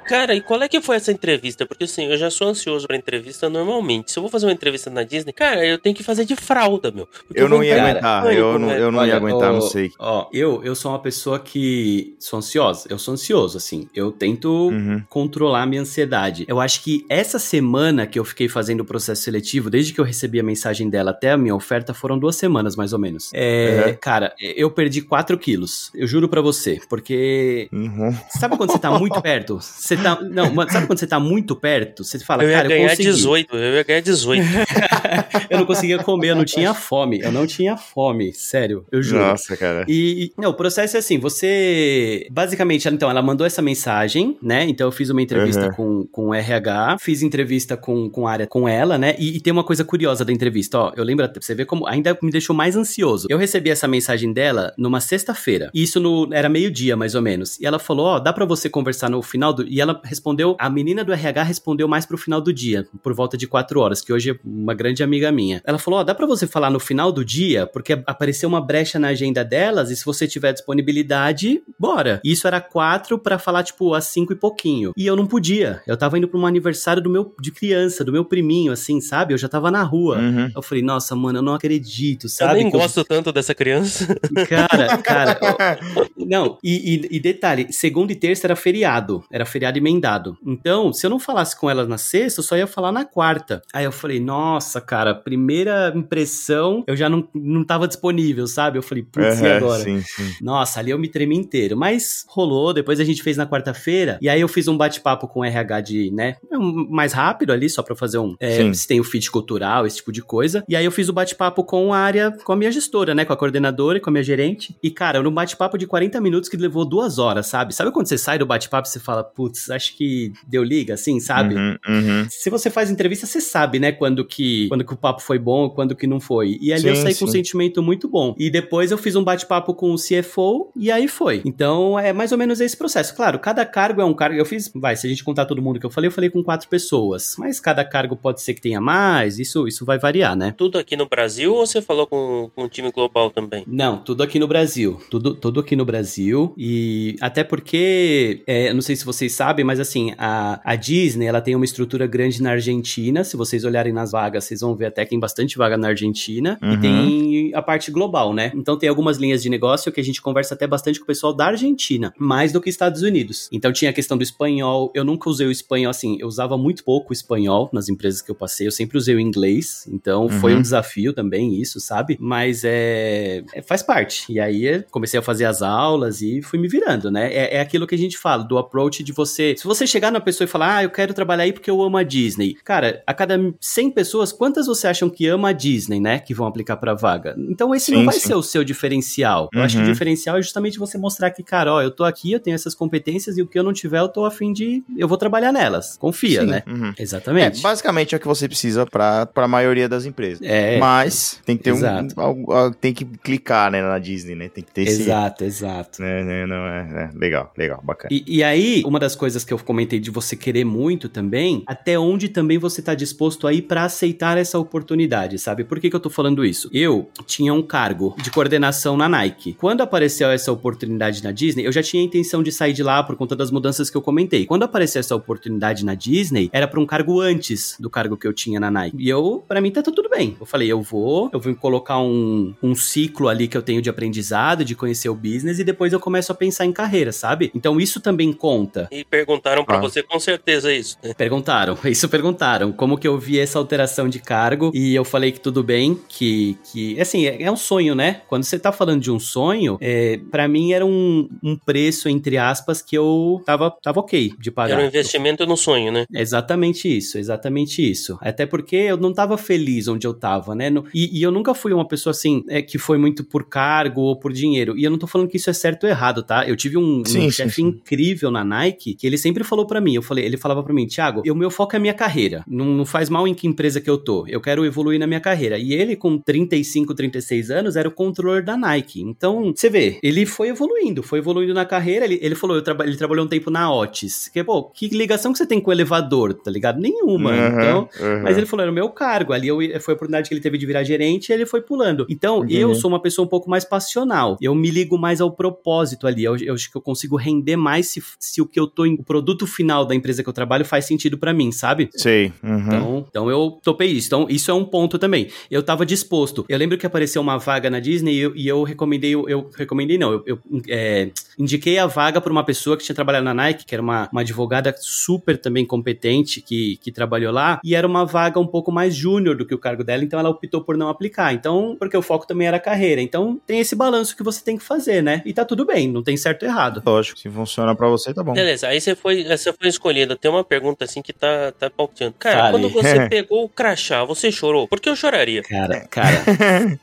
Cara, e qual é que foi essa entrevista? Porque assim, eu já sou ansioso pra entrevista normalmente. Se eu vou fazer uma entrevista na Disney, cara, eu tenho que fazer de fralda, meu. Eu não ia aguentar, pânico, eu não, eu não ia Olha, aguentar, ó, não sei. Ó, eu, eu sou uma pessoa que sou ansiosa. Eu sou ansioso, assim. Eu tento Uhum. controlar a minha ansiedade. Eu acho que essa semana que eu fiquei fazendo o processo seletivo, desde que eu recebi a mensagem dela até a minha oferta, foram duas semanas, mais ou menos. É, Uhum. Cara, eu perdi 4 quilos. Eu juro pra você. Porque Uhum. Sabe quando você tá muito perto? Você você tá. Não, sabe quando você tá muito perto? Você fala, eu ia cara, ganhar eu consegui. 18, eu ia ganhar 18. eu não conseguia comer, eu não tinha fome. Eu não tinha fome, sério, eu juro. Nossa, cara. E, não, o processo é assim, você... Basicamente, então, ela mandou essa mensagem, né? Então eu fiz uma entrevista Uhum. com, com o RH, fiz entrevista com, com a área com ela, né? E, e tem uma coisa curiosa da entrevista, ó. Eu lembro, você vê como ainda me deixou mais ansioso. Eu recebi essa mensagem dela numa sexta-feira. E Isso no, era meio-dia, mais ou menos. E ela falou, ó, dá pra você conversar no final do... E ela respondeu, a menina do RH respondeu mais pro final do dia, por volta de quatro horas, que hoje é uma grande amiga minha. Ela falou, ó, dá pra você falar no final do dia, porque apareceu uma brecha na agenda delas, e se você tiver disponibilidade, bora. E isso era quatro pra falar, tipo, às cinco e pouquinho. E eu não podia. Eu tava indo pra um aniversário do meu, de criança, do meu priminho, assim, sabe? Eu já tava na rua. Uhum. Eu falei, nossa, mano, eu não acredito, Eu sabe? nem que eu- gosto tanto dessa criança. Cara, cara. ó, não, e, e- e detalhe, segunda e terça era feriado. Era feriado emendado. Então, se eu não falasse com ela na sexta, eu só ia falar na quarta. Aí eu falei, nossa, cara, primeira impressão, eu já não, não tava disponível, sabe? Eu falei, putz, e Uhum, agora? Sim, sim. Nossa, ali eu me tremi inteiro. Mas rolou, depois a gente fez na quarta-feira. E aí eu fiz um bate-papo com o RH de, né? um- Mais rápido ali, só pra fazer um. é, se tem o fit cultural, esse tipo de coisa. E aí eu fiz o bate-papo com a área, com a minha gestora, né? Com a coordenadora e com a minha gerente. E, cara, num bate-papo de 40 minutos que levou duas horas, sabe? Sabe quando você sai do bate-papo e você fala, putz, acho que deu liga, assim, sabe? Uhum, uhum. Se você faz entrevista, você sabe, né, quando que, quando que o papo foi bom, quando que não foi. E ali eu Sim, saí com um sim. sentimento muito bom. E depois eu fiz um bate-papo com o CFO e aí foi. Então é mais ou menos esse processo. Claro, cada cargo é um cargo. Eu fiz, vai, se a gente contar todo mundo que eu falei, eu falei com quatro pessoas. Mas cada cargo pode ser que tenha mais, isso, isso vai variar, né? Tudo aqui no Brasil ou você falou com, com o time global também? Não, tudo aqui no Brasil. Tudo, tudo aqui no Brasil. E até porque, é, eu não sei se vocês sabem, mas assim, a, a Disney, ela tem uma estrutura grande na Argentina. Se vocês olharem nas vagas, vocês vão ver até que tem bastante vaga na Argentina. Uhum. E tem a parte global, né? Então tem algumas linhas de negócio que a gente conversa até bastante com o pessoal da Argentina, mais do que Estados Unidos. Então tinha a questão do espanhol. Eu nunca usei o espanhol, assim, eu usava muito pouco o espanhol nas empresas que eu passei. Eu sempre usei o inglês. Então foi Uhum. um desafio também isso, sabe? Mas é, é- faz parte. E aí comecei a fazer as aulas e fui me virando, né? É, é aquilo que a gente fala, do approach de você. Se você chegar na pessoa e falar, ah, eu quero trabalhar aí porque eu amo a Disney. Cara, a cada 100 pessoas, quantas você acham que ama a Disney, né? Que vão aplicar pra vaga? Então esse não Sim, vai sim. ser o seu diferencial. Eu acho que o Uhum. diferencial é justamente você mostrar que, cara, ó, eu tô aqui, eu tenho essas competências e o que eu não tiver, eu tô afim de. Eu vou trabalhar nelas. Confia, Sim, né? uhum. É, Exatamente. basicamente é o que você precisa para a maioria das empresas. É, Mas tem que ter um, Exato. algo- tem que clicar, né, na Disney, né? Tem que ter esse, exato, exato. né, não é, é, legal, legal, bacana. E, e aí, uma das coisas que eu comentei de você querer muito também, até onde também você tá disposto a ir pra aceitar essa oportunidade, sabe? Por que, que eu tô falando isso? Eu tinha um cargo de coordenação na Nike. Quando apareceu essa oportunidade na Disney, eu já tinha a intenção de sair de lá por conta das mudanças que eu comentei. Quando apareceu essa oportunidade na Disney, era pra um cargo antes do cargo que eu tinha na Nike. E eu, pra mim, tá tudo bem. Eu falei, eu vou, eu vou colocar um, um ciclo ali que eu tenho de aprendizado, de conhecer o business, e depois eu começo a pensar em carreira, sabe? Então isso também conta. E perguntaram pra Ah. você com certeza isso. né? Perguntaram, isso perguntaram, como que eu vi essa alteração de cargo, e eu falei que tudo bem, que, que assim, é, é um sonho, né? Quando você tá falando de um sonho, é, para mim era um, um preço, entre aspas, que eu tava, tava ok de pagar. Era um investimento no sonho, né? É Exatamente isso, exatamente isso. Até porque eu não tava feliz onde eu tava, né? No- E, e eu nunca fui uma pessoa assim, é, que foi muito por cargo ou por dinheiro. E eu não tô falando que isso é certo ou errado, tá? Eu tive um, um Sim, sim, chefe sim. incrível na Nike que ele sempre falou pra mim, eu falei, ele falava pra mim, Thiago, o meu foco é a minha carreira. Não, não faz mal em que empresa que eu tô. Eu quero evoluir na minha carreira. E ele, com 35, 36 anos, era o controller da Nike. Então, você vê, ele foi evoluindo, foi evoluindo na carreira. Ele, ele falou, eu traba- ele trabalhou um tempo na Otis. Que, pô, que ligação que você tem com o elevador, tá ligado? Nenhuma. Uhum, Então, uhum. mas ele falou, era o meu cargo. Ali eu, foi a oportunidade que ele teve de virar gerente e ele foi pulando. Então, Entendi. eu sou uma pessoa um pouco mais passional. Eu me ligo mais ao propósito ali. Eu, eu acho que eu consigo render mais se, se o que eu tô em. O produto final da empresa que eu trabalho faz sentido pra mim, sabe? Sei. uhum. Então, então eu topei isso. Então, isso é um ponto também. Eu tava disposto. Eu lembro que apareceu uma vaga na Disney e eu, e eu recomendei, eu, eu recomendei não, eu, eu, é, indiquei a vaga pra uma pessoa que tinha trabalhado na Nike, que era uma, uma advogada super também competente que, que trabalhou lá, e era uma vaga um pouco mais júnior do que o cargo dela, então ela optou por não aplicar. Então, porque o foco também era a carreira. Então, tem esse balanço que você tem que fazer, né? E tá tudo bem, não tem certo e errado. Lógico, se funciona pra você, tá bom. Beleza, aí você foi, você foi escolhido. Tem uma pergunta assim que tá, tá palpitando. Cara, quando você pegou o crachá, você chorou? Por que eu choraria? Cara, cara,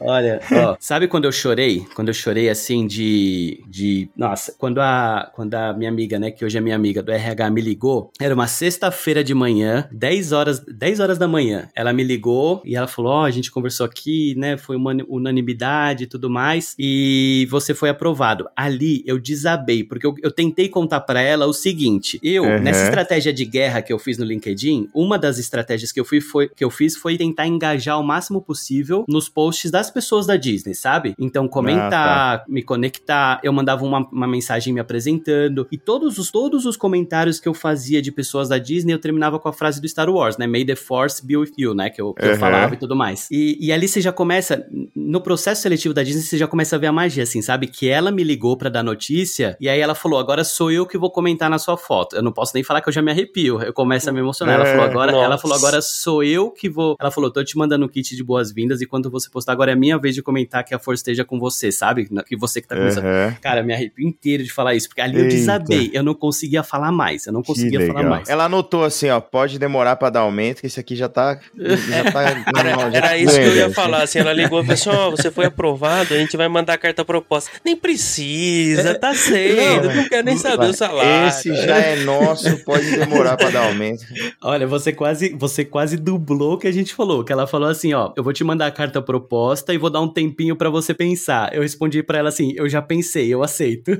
olha, ó, sabe quando eu chorei? Quando eu chorei assim de. de nossa, quando a, quando a minha amiga, né, que hoje é minha amiga do RH, me ligou, era uma sexta-feira de manhã, 10 horas, 10 horas da manhã. Ela me ligou e ela falou: Ó, oh, a gente conversou aqui, né? Foi uma unanimidade e tudo mais. E você foi aprovado. Ali eu desabei, porque eu, eu tentei contar para ela o seguinte: eu, uhum. nessa estratégia de guerra que eu fiz no LinkedIn, uma das estratégias que eu, fui, foi, que eu fiz foi tentar engajar o máximo possível nos posts das pessoas da Disney, sabe? Então, comentar, ah, tá. me conectar, eu mandava uma, uma mensagem me apresentando, e todos os, todos os comentários que eu fazia de pessoas da Disney, eu terminava com a frase do Star Wars, né? May the Force be with you, né? Que eu, que uhum. eu falava e tudo mais. E, e ali você já começa, no processo seletivo da Disney, você já começa a ver a magia, assim, sabe? Que ela me ligou para dar notícia, e aí ela falou: agora sou eu que vou comentar na sua foto. Eu não posso nem falar que eu já me arrepio, eu começo a me emocionar. É, ela falou: agora, ela falou: agora sou eu que vou. Ela falou: tô te mandando um kit de boas-vindas, e quando você postar, agora é minha vez de comentar que a força esteja com você, sabe? Que você que tá começando. Uhum. Cara, me arrepio inteiro de falar isso, porque ali Eita. eu desabei, eu não conseguia falar mais, eu não conseguia falar mais. Ela anotou assim, ó, pode demorar para dar aumento, que esse aqui já tá. Já tá era, já era tá isso que eu ia falar, assim, ela ligou e falou assim, você foi aprovado, a gente vai mandar a carta proposta. Nem precisa, tá cedo, não, não quero nem saber o salário. Esse já é nosso, pode demorar para dar aumento. Olha, você quase, você quase dublou o que a gente falou, que ela falou assim, ó, eu vou te mandar a carta proposta e vou dar um tempinho para você pensar. Eu respondi para ela assim, eu já pensei, eu aceito.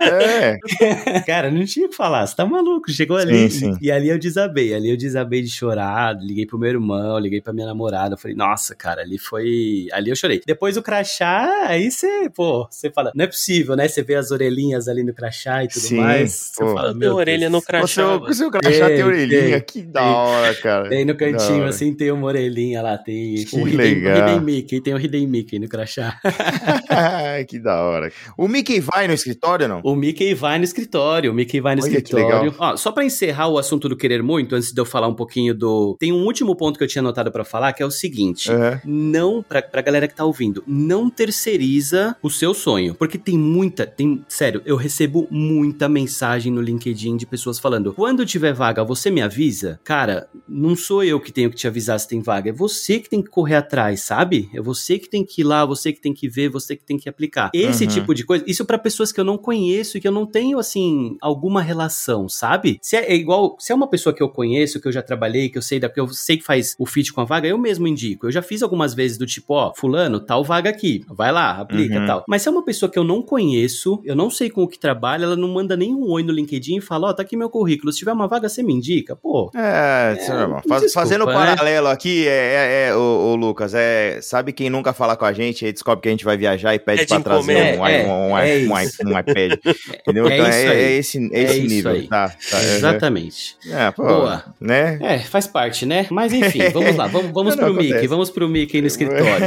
É. Cara, não tinha o que falar, você tá maluco, chegou ali sim, sim. e ali eu desabei, ali eu desabei de chorar, liguei pro meu irmão, liguei pra minha namorada, falei, nossa, cara, ali foi, ali eu chorei. Depois o crachá, aí você, pô, você fala, não é possível, né? Você vê as orelhinhas ali no crachá e tudo sim, mais. Pô. Você fala, meu orelha no crachá. O seu, crachá tem, tem orelhinha, tem, que da hora, cara. Tem no cantinho, assim, tem uma orelhinha lá, tem que o Hidden Mickey, tem o Hidden Mickey no crachá. que da hora. O Mickey vai no escritório, não? O Mickey vai no escritório, o Mickey vai no Olha escritório. Ó, só para encerrar o assunto do querer muito, antes de eu falar um pouquinho do... Tem um último ponto que eu tinha anotado para falar, que é o seguinte. Uhum. Não, pra, pra galera que tá ouvindo, não terceiriza o seu sonho. Porque tem muita, tem... Sério, eu recebo muita mensagem no LinkedIn de pessoas falando, quando tiver vaga, você me avisa? Cara, não sou eu que tenho que te avisar se tem vaga, é você que tem que correr atrás, sabe? É você que tem que ir lá, você que tem que ver, você que tem que aplicar. Esse uhum. tipo de coisa, isso para pessoas que eu não conheço e que eu não tenho, assim, alguma relação, sabe? Se é, é, igual, se é uma pessoa que eu conheço, que eu já trabalhei, que eu sei da, que eu sei que faz o fit com a vaga, eu mesmo indico. Eu já fiz algumas vezes do tipo, ó, fulano, tal vaga aqui, vai lá, aplica uhum. tal. Mas se é uma pessoa que eu não conheço, eu não sei com o que trabalha, ela não manda nenhum oi no LinkedIn e fala, ó, tá aqui meu currículo, se tiver uma vaga, você me indica, pô. É, é faz, fazendo né? paralelo aqui, é, é, é o, o, Lucas, é, sabe quem nunca fala com a gente, aí descobre que a gente vai viajar e pede é pra trazer um, um, um, um iPad. Entendeu? É, então é, é, esse, é esse nível. Aí. Tá, tá, Exatamente. É, pô, Boa. Né? É, faz parte, né? Mas enfim, vamos lá, vamos, vamos pro acontece. Mickey, vamos pro Mickey no escritório.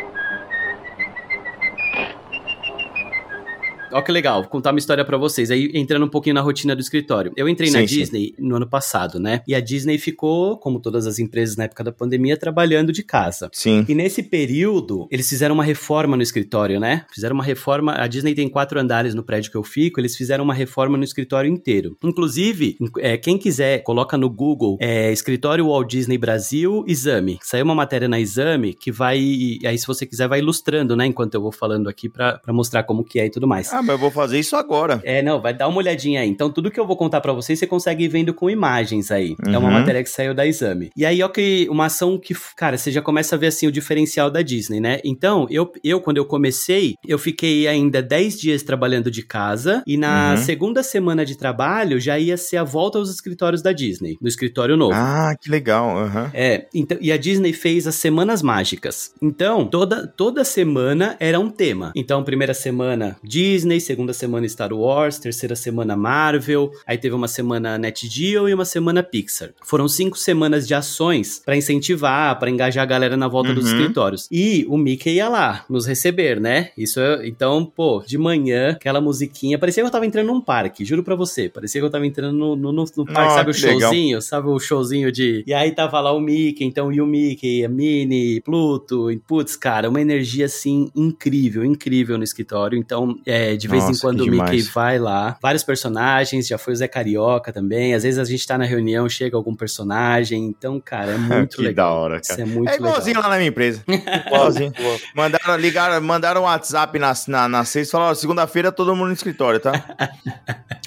Ó que legal, vou contar uma história para vocês. Aí entrando um pouquinho na rotina do escritório. Eu entrei sim, na sim. Disney no ano passado, né? E a Disney ficou, como todas as empresas na época da pandemia, trabalhando de casa. Sim. E nesse período, eles fizeram uma reforma no escritório, né? Fizeram uma reforma. A Disney tem quatro andares no prédio que eu fico, eles fizeram uma reforma no escritório inteiro. Inclusive, é, quem quiser, coloca no Google é, escritório Walt Disney Brasil, exame. Saiu uma matéria na exame que vai. Aí, se você quiser, vai ilustrando, né? Enquanto eu vou falando aqui para mostrar como que é e tudo mais. Ah, ah, mas eu vou fazer isso agora. É, não, vai dar uma olhadinha aí. Então, tudo que eu vou contar para vocês, você consegue ir vendo com imagens aí. Uhum. É uma uhum. matéria que saiu da exame. E aí, ó, que uma ação que, cara, você já começa a ver assim o diferencial da Disney, né? Então, eu, eu quando eu comecei, eu fiquei ainda 10 dias trabalhando de casa e na uhum. segunda semana de trabalho já ia ser a volta aos escritórios da Disney, no escritório novo. Ah, que legal. Uhum. É, então, e a Disney fez as semanas mágicas. Então, toda, toda semana era um tema. Então, primeira semana Disney, segunda semana Star Wars, terceira semana Marvel, aí teve uma semana NetGeo e uma semana Pixar. Foram cinco semanas de ações para incentivar, para engajar a galera na volta uhum. dos escritórios. E o Mickey ia lá nos receber, né? Isso é, então, pô, de manhã, aquela musiquinha, parecia que eu tava entrando num parque, juro para você, parecia que eu tava entrando no, no, no, no parque, oh, sabe o showzinho, legal. sabe o showzinho de... E aí tava lá o Mickey, então e o Mickey, a Minnie, Pluto, e putz, cara, uma energia assim incrível, incrível no escritório. Então, é, de vez Nossa, em quando que o Mickey demais. vai lá. Vários personagens, já foi o Zé Carioca também. Às vezes a gente tá na reunião, chega algum personagem. Então, cara, é muito que legal. da hora, Isso cara. é muito É igualzinho legal. lá na minha empresa. Igual, Igualzinho. igual. Mandaram, ligaram, mandaram um WhatsApp na, na, na sexta e falaram: segunda-feira todo mundo no escritório, tá?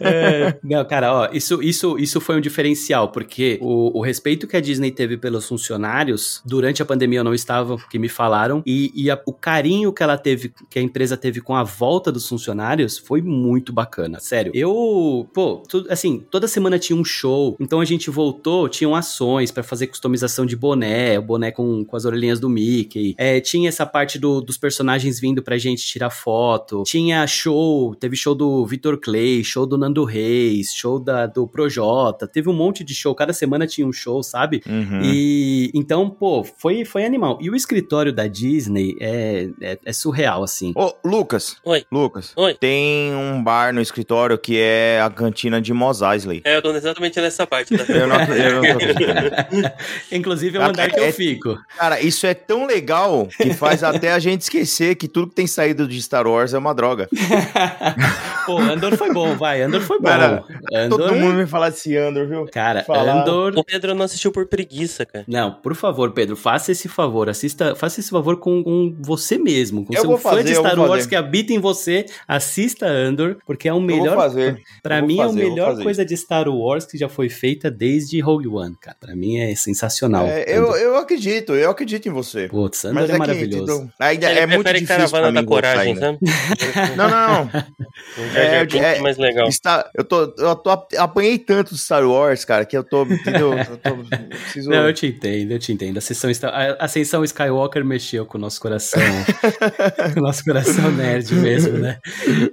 É, não, cara, ó, isso, isso, isso foi um diferencial, porque o, o respeito que a Disney teve pelos funcionários, durante a pandemia eu não estava, que me falaram, e, e a- o carinho que ela teve, que a empresa teve com a volta dos funcionários, foi muito bacana, sério. Eu, pô, tu- assim, toda semana tinha um show, então a gente voltou, tinham ações pra fazer customização de boné, o boné com, com as orelhinhas do Mickey, é, tinha essa parte do- dos personagens vindo pra gente tirar foto, tinha show, teve show do Vitor Clay, show do Nando Reis, show da, do Projota, teve um monte de show, cada semana tinha um show, sabe? Uhum. E então, pô, foi, foi animal. E o escritório da Disney é, é, é surreal, assim. Ô, Lucas. Oi. Lucas. Oi. Tem um bar no escritório que é a cantina de Mos Eisley. É, eu tô exatamente nessa parte da Eu não, eu não tô. Inclusive é o andar que é- eu fico. Cara, isso é tão legal que faz até a gente esquecer que tudo que tem saído de Star Wars é uma droga. pô, Andor foi bom, vai. Andor foi bom. Cara, Andor, Todo mundo vem falar desse Andor, viu? Cara, falar- Andor. O Pedro não assistiu por preguiça, cara. Não, por favor, Pedro, faça esse favor. Assista, faça esse favor com, com você mesmo, com Eu seu vou fã fazer, de Star Wars que habita em você. Assista Andor, porque é o Eu vou melhor. fazer. Pra eu vou mim fazer, é a melhor coisa de Star Wars que já foi feita desde Rogue One, cara. Pra mim é sensacional. É, eu, eu acredito, eu acredito em você. Putz, Andor Mas é, é, maravilhoso. que tipo, ainda Ele é muito prefere difícil pra Caravana mim da Coragem, sabe? Não, não, não. É, Binks é- mais legal. Está, eu tô, eu tô apanhei tanto de Star Wars, cara, que eu tô, entendeu? Eu, tô, eu preciso. Não, eu te entendo, eu te entendo. A Ascensão, a Ascensão Skywalker mexeu com o nosso coração. com o nosso coração nerd mesmo, né?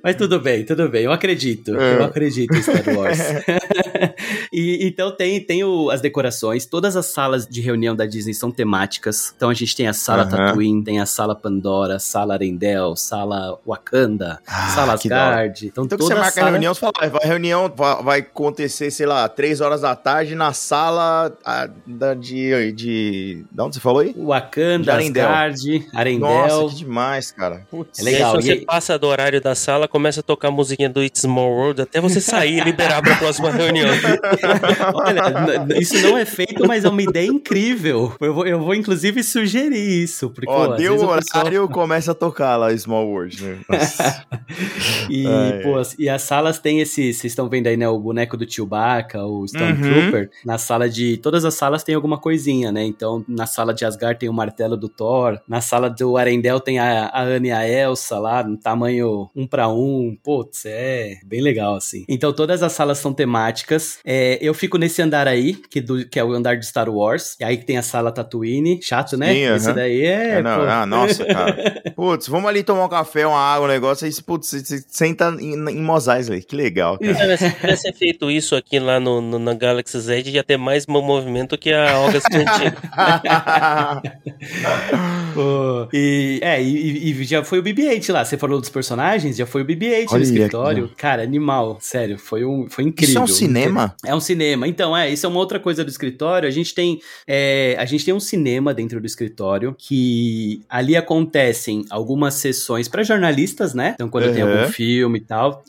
Mas tudo bem, tudo bem. Eu acredito. É. Eu acredito em Star Wars. e, então tem, tem o- as decorações. Todas as salas de reunião da Disney são temáticas. Então a gente tem a sala Aham. Tatooine, tem a sala Pandora, sala Arendelle, sala Wakanda, Ah, sala. Asgard. Então, Então toda você marca a. reunião, você fala, "Ah, vai, a reunião vai, vai acontecer, sei lá, três horas da tarde na sala da, de, de. De onde você falou aí? Wakanda, De Arendelle. Asgard, Arendelle. Nossa, que demais, cara. Putz. É legal. E aí, se E você aí- passa do horário da sala, começa a tocar a musiquinha do It's Small World até você sair e liberar pra próxima reunião. Olha, isso não é feito, mas é uma ideia incrível. Eu vou, eu vou inclusive sugerir isso. Porque, Ó, deu o o pessoal- horário, começa a tocar lá Small World, né? E, Ai, pô, e as salas têm esse. Vocês estão vendo aí, né? O boneco do Chewbacca, o Stormtrooper. Na sala de. Todas as salas tem alguma coisinha, né? Então, na sala de Asgard tem o martelo do Thor. Na sala do Arendelle tem a, a Anne e a Elsa lá, no tamanho um pra um. Putz, é bem legal, assim. Então, todas as salas são temáticas. É, eu fico nesse andar aí, que, do, que é o andar de Star Wars. E aí que tem a sala Tatooine. Chato, né? Sim, Esse daí é. É, não, ah, nossa, cara. Putz, vamos ali tomar um café, uma água, um negócio, aí, putz, você senta em, em Mos Eisley. Que legal, cara. Se tivesse feito isso aqui lá no, no- na Galaxy Z, ia ter mais mo- movimento que a Olga Scantin. Pô, e, é, e, e já foi o BB-8 lá. Você falou dos personagens, já foi o BB-8 no escritório. Cara, animal, sério, foi, um, foi incrível. Isso é um cinema? É um cinema. Então, é, isso é uma outra coisa do escritório. A gente tem, é, a gente tem um cinema dentro do escritório que ali acontecem algumas sessões para jornalistas, né? Então, quando tem Uhum. algum filme e tal,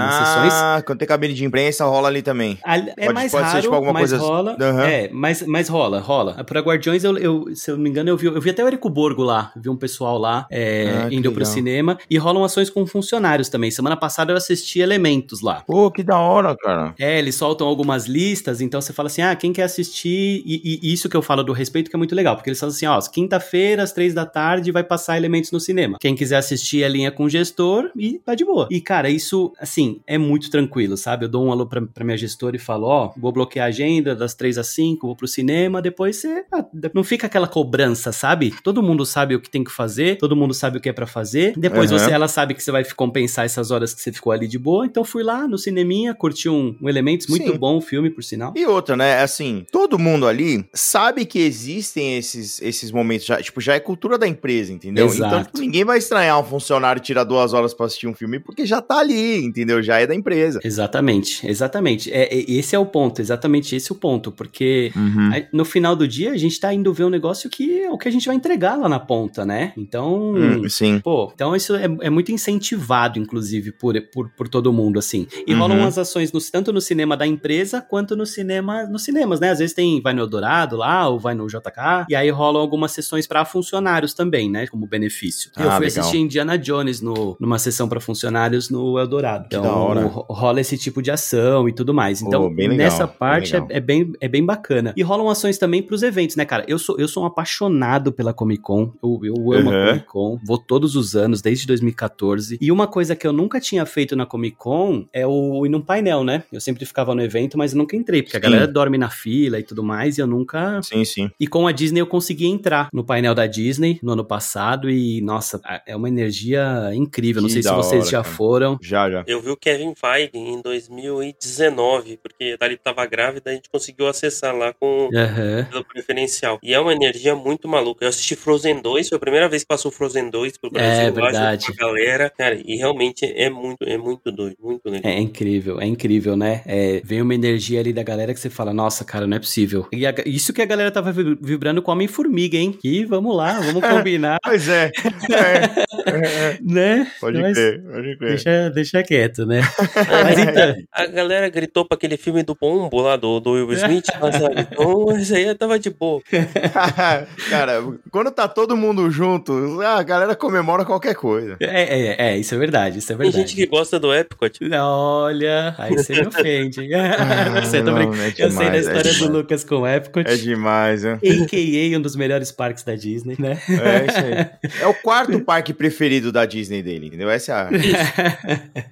rolam umas sessões. Ah, quando tem cabine de imprensa, rola ali também. É Pode- mais pode ser, raro, tipo, alguma mas coisa- rola. Aham. É, mas, mas rola, rola. Pra Guardiões, eu, eu- se eu não me engano, eu vi, eu vi até o Érico Borgo lá. Vi um pessoal lá é, Ah, indo pro legal. cinema. E rolam ações com funcionários também. Semana passada eu assisti Elementos lá. Pô, que da hora, cara. É, eles soltam algumas listas, então você fala assim, ah, quem quer assistir? E, e isso que eu falo do respeito que é muito legal, porque eles falam assim, ó, quinta-feira, às três da tarde, vai passar elementos no cinema. Quem quiser assistir a linha com o gestor e tá de boa. E, cara, isso, assim, é muito tranquilo, sabe? Eu dou um alô pra, pra minha gestora e falo, ó, vou bloquear a agenda das três às cinco, vou pro cinema, depois você... ah, não fica aquela cobrança, sabe? Todo mundo sabe o que tem que fazer, todo mundo sabe o que é pra fazer. Depois Aham. você, ela sabe que você vai compensar essas horas que você ficou ali de boa, então fui lá no cineminha, curti um, um Elementos, muito Sim. bom o filme, por sinal. E outra, né? Assim, todo mundo ali sabe que existem esses, esses momentos, já, tipo, já é cultura da empresa, entendeu? Exato. Então, tipo, ninguém vai estranhar um funcionário tirar duas horas pra assistir um filme porque já tá ali, entendeu? Já é da empresa. Exatamente, exatamente. É, é, esse é o ponto, exatamente esse é o ponto, porque Uhum. aí, no final do dia a gente tá indo ver um negócio que é o que a gente vai entregar lá na ponta, né? Então, Hum, sim. Pô, então isso é, é muito incentivado, inclusive, por, por, por todo mundo, assim. E rolam Uhum. umas ações no- tanto no cinema da empresa quanto no cinema, nos cinemas, né? Às vezes tem, vai no Eldorado lá, ou vai no JK, e aí rolam algumas sessões pra funcionários também, né? Como benefício. Ah, eu fui legal. assistir Indiana Jones no, numa sessão pra funcionários no Eldorado. Então, da hora. ro- rola esse tipo de ação e tudo mais. Então, bem legal, nessa bem parte é, legal. é bem, é bem bacana. E rolam ações também pros eventos, né, cara? Eu sou, eu sou um apaixonado pela Comic Con. Eu, eu amo Uhum. a Comic Con. Vou todos os anos, desde 2014. E uma coisa que eu nunca tinha feito na Comic Con é o ir num painel, né? Eu sempre ficava no evento, mas eu nunca entrei, porque a Sim. galera dorme na fila e tudo mais, e eu nunca. Sim, sim. E com a Disney eu consegui entrar no painel da Disney no ano passado e, nossa, é uma energia incrível. Não Que sei se vocês hora, já cara. foram. Já, já. Eu vi o Kevin Feige em 2019, porque a Dali tava grávida, a gente conseguiu acessar lá com Aham. pelo preferencial. E é uma energia muito maluca. Eu assisti Frozen 2, foi a primeira vez que passou Frozen 2 pro Brasil. É verdade. galera. Cara, e realmente é muito, é muito doido, muito legal. É incrível, é incrível, né? É, vem uma energia ali da galera que você fala, nossa, cara, não é possível. E a- isso que a galera tava vi- vibrando com Homem-Formiga, hein? E vamos lá, vamos combinar, Pois é. É, é, é. né? Pode Mas crer, pode crer. Deixa, deixa quieto, né? Mas então, A galera gritou pra aquele filme do Pombo lá, do, do Will Smith, mas, sabe? Então, isso aí tava de boa. Cara, quando tá todo mundo junto, a galera comemora qualquer coisa. é, é, é, isso é verdade, isso é Tem verdade. gente que gosta do Epcot. Olha, aí você me ofende. você tá não, é Eu sei da demais, é história do demais. Lucas com o Epcot. É demais, né? AKA um dos melhores parques da Disney, né? É isso aí. É o quarto parque preferido da Disney dele, entendeu? Essa é a.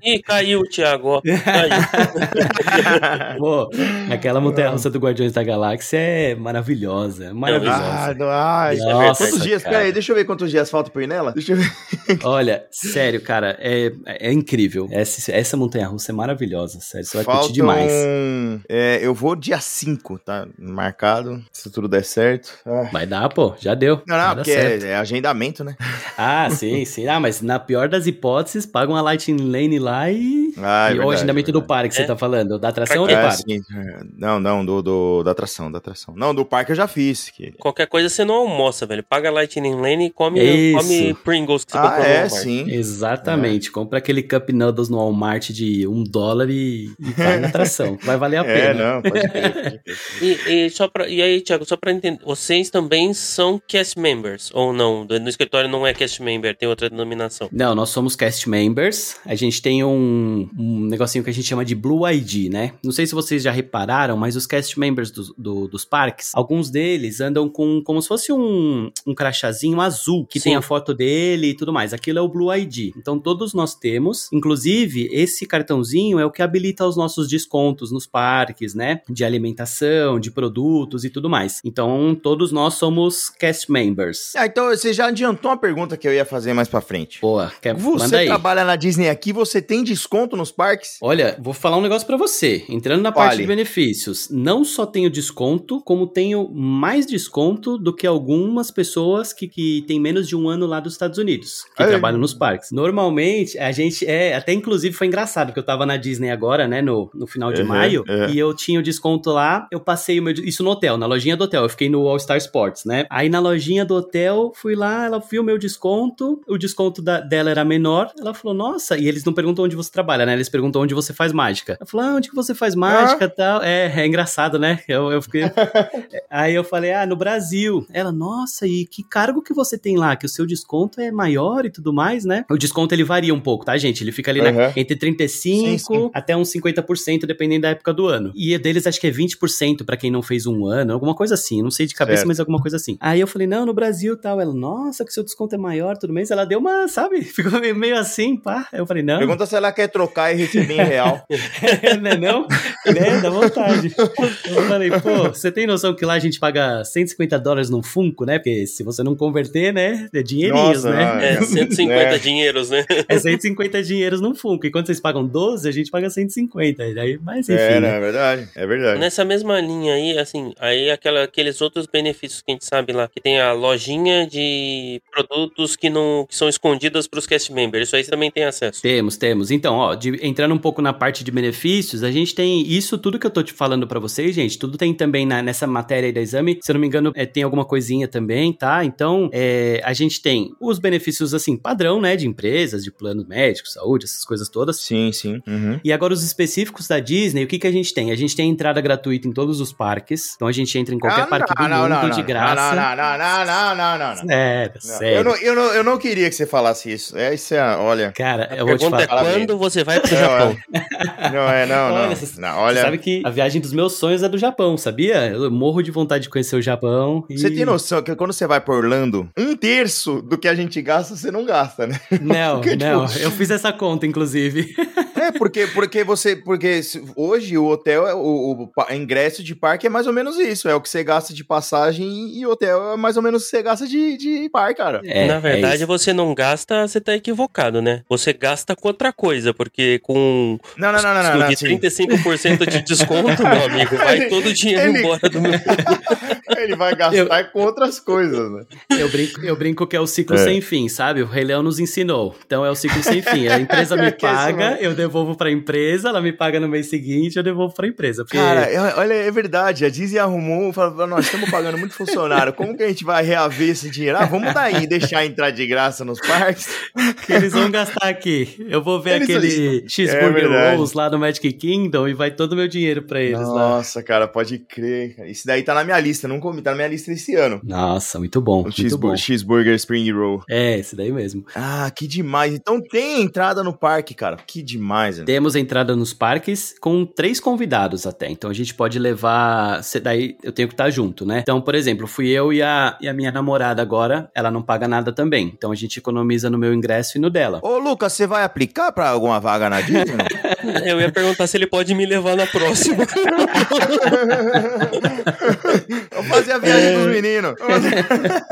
Ih, caiu, Thiago. Caiu. Pô, aquela montanha-russa do Guardiões da Galáxia é maravilhosa, maravilhosa. Ah, não, ai, Nossa, quantos dias? cara. Pera aí, deixa eu ver quantos dias falta pra ir nela. Deixa eu ver. Olha, sério, cara, é, é incrível. Essa, essa montanha-russa é maravilhosa, sério, você vai curtir demais. É, eu vou dia 5, tá? Marcado. Se tudo der certo. Ah. Vai dar, pô, já deu. Não, não, porque é, é agendamento, né? Ah, sim, sim. Ah, mas na pior das hipóteses, paga uma Lightning Lane lá e. Bye. Ah, é e o agendamento é do parque que você É. tá falando? Da atração ou do quê? É, parque? sim, é. não, não, do, do- da atração, da atração. Não, do parque eu já fiz. Que... Qualquer coisa você não almoça, velho. Paga Lightning Lane e come, Isso. come Pringles que você Ah, é, sim. Exatamente. Compra aquele Cup Noodles no Walmart de um dólar e, e vai na atração. Vai valer a É, pena. não, pode crer, pode crer. E, e só pra, e aí, Thiago, só pra entender, vocês também são cast members, ou não? No escritório não é cast member, tem outra denominação. Não, nós somos cast members. A gente tem um, um negocinho que a gente chama de Blue ID, né? Não sei se vocês já repararam, mas os cast members do- do- dos parques, alguns deles andam com como se fosse um, um crachazinho azul, que Sim. tem a foto dele e tudo mais. Aquilo é o Blue ID. Então todos nós temos. Inclusive, esse cartãozinho é o que habilita os nossos descontos nos parques, né? De alimentação, de produtos e tudo mais. Então todos nós somos cast members. Ah, então você já adiantou uma pergunta que eu ia fazer mais pra frente. Boa, quer, Você trabalha na Disney aqui, você tem desconto nos parques? Olha, vou falar um negócio pra você. Entrando na parte de benefícios, não só tenho desconto, como tenho mais desconto do que algumas pessoas que, que têm menos de um ano lá dos Estados Unidos, que Ei. trabalham nos parques. Normalmente, a gente é. Até inclusive foi engraçado, que eu tava na Disney agora, né, no, no final de Uhum, maio, é. e eu tinha o desconto lá, eu passei o meu. Isso no hotel, na lojinha do hotel. Eu fiquei no All Star Sports, né? Aí na lojinha do hotel, fui lá, ela viu o meu desconto, o desconto da- dela era menor. Ela falou, nossa, e eles não perguntam onde você trabalha, né? Eles perguntam onde você faz mágica. Ela falou, ah, onde que você faz mágica e tal? É, é engraçado, né? Eu, eu fiquei. Aí eu falei, ah, no Brasil. Ela, nossa, e que cargo que você tem lá? Que o seu desconto é maior e tudo mais, né? O desconto ele varia um pouco, tá, gente? Ele fica ali na- Uhum. entre 35 Sim, sim. até uns 50%, dependendo da época do ano. E deles acho que é 20% pra quem não fez um ano, alguma coisa assim. Não sei de cabeça, Certo. mas alguma coisa assim. Aí eu falei, não, no Brasil tal. Ela, nossa, que seu desconto é maior, tudo mês. Ela deu uma, sabe? Ficou meio assim, pá. Eu falei, não. Pergunta se ela quer trocar e receber em real. né, não? Né, dá vontade. Eu falei, pô, você tem noção que lá a gente paga 150 dólares num Funko, né? Porque se você não converter, né? É dinheirinhos, Nossa, né? É, 150 É. dinheiros, né? É 150 dinheiros num Funko. E quando vocês pagam 12, a gente paga 150. Aí, mas enfim. É, né? não, é verdade. É verdade. Nessa mesma linha aí, assim, aí aquela, aqueles outros benefícios que a gente sabe lá, que tem a lojinha de produtos que não que são escondidas pros cast members. Isso aí você também tem acesso. Temos, temos. Então, ó, de, entrando um pouco na parte de benefícios, a gente tem isso tudo que eu tô te falando para vocês, gente, tudo tem também na, nessa matéria aí da exame. Se eu não me engano, é, tem alguma coisinha também, tá? Então, é, a gente tem os benefícios, assim, padrão, né, de empresas, de planos médicos, saúde, essas coisas todas. Sim, sim. Uhum. E agora os específicos da Disney, o que que a gente tem? A gente tem entrada gratuita em todos os parques, então a gente entra em qualquer Ah, parque do não, mundo não, não, de não, graça. Não, não, não, não, não, não, não. Sério, Não, sério. Eu, não, eu, não, eu não queria que você falasse isso. É, isso é, olha. Cara, A eu vou te pergunta falar. é quando você vai pro É, Japão? Não, é, não, não. Olha, você- não Você olha, sabe que a viagem dos meus sonhos é do Japão, sabia? Eu morro de vontade de conhecer o Japão. e- você tem noção que quando você vai pra Orlando, um terço do que a gente gasta, você não gasta, né? Não, Porque, tipo, não. Eu fiz essa conta, inclusive. É, porque, porque você. Porque hoje o hotel, é- o, o ingresso de parque é mais ou menos isso. É o que você gasta de passagem e hotel é mais ou menos o que você gasta de, de parque, cara. É, Na é verdade, isso. você não gasta, você tá equivocado, né? Você gasta com outra coisa, porque com Não, não, não, não, não. não de assim, 35% de desconto, meu amigo, vai todo o dinheiro Ele- embora do meu. ele vai gastar com outras coisas, né? Eu brinco, eu brinco que é o ciclo É. sem fim, sabe? O Rei Leão nos ensinou. Então é o ciclo sem fim. A empresa me isso, paga, eu devolvo pra empresa, ela me paga no mês seguinte, eu devolvo pra empresa. Porque Cara, é- olha, é verdade. A Disney arrumou, falou, nós estamos pagando muito funcionário. Como que a gente vai reaver esse dinheiro? Ah, vamos daí deixar entrar de graça nos parques. que eles vão gastar aqui. Eu vou ver Eles- aquele É cheeseburger verdade. rolls lá no Magic Kingdom e vai todo o meu dinheiro pra eles lá. Nossa, cara, pode crer. Isso daí tá na minha lista, não comi, tá na minha lista esse ano. Nossa, muito bom, O muito cheeseburger, bom. cheeseburger Spring Roll. É, esse daí mesmo. Ah, que demais. Então tem entrada no parque, cara. Que demais, né? Temos entrada nos parques com três convidados até. Então a gente pode levar. cê- Daí eu tenho que estar junto, né? Então, por exemplo, fui eu e a, e a minha namorada agora. Ela não paga nada também. Então a gente economiza no meu ingresso e no dela. Ô, Lucas, você vai aplicar pra alguma vaga na Disney? Eu ia perguntar se ele pode me levar na próxima. Vamos fazer a viagem dos meninos.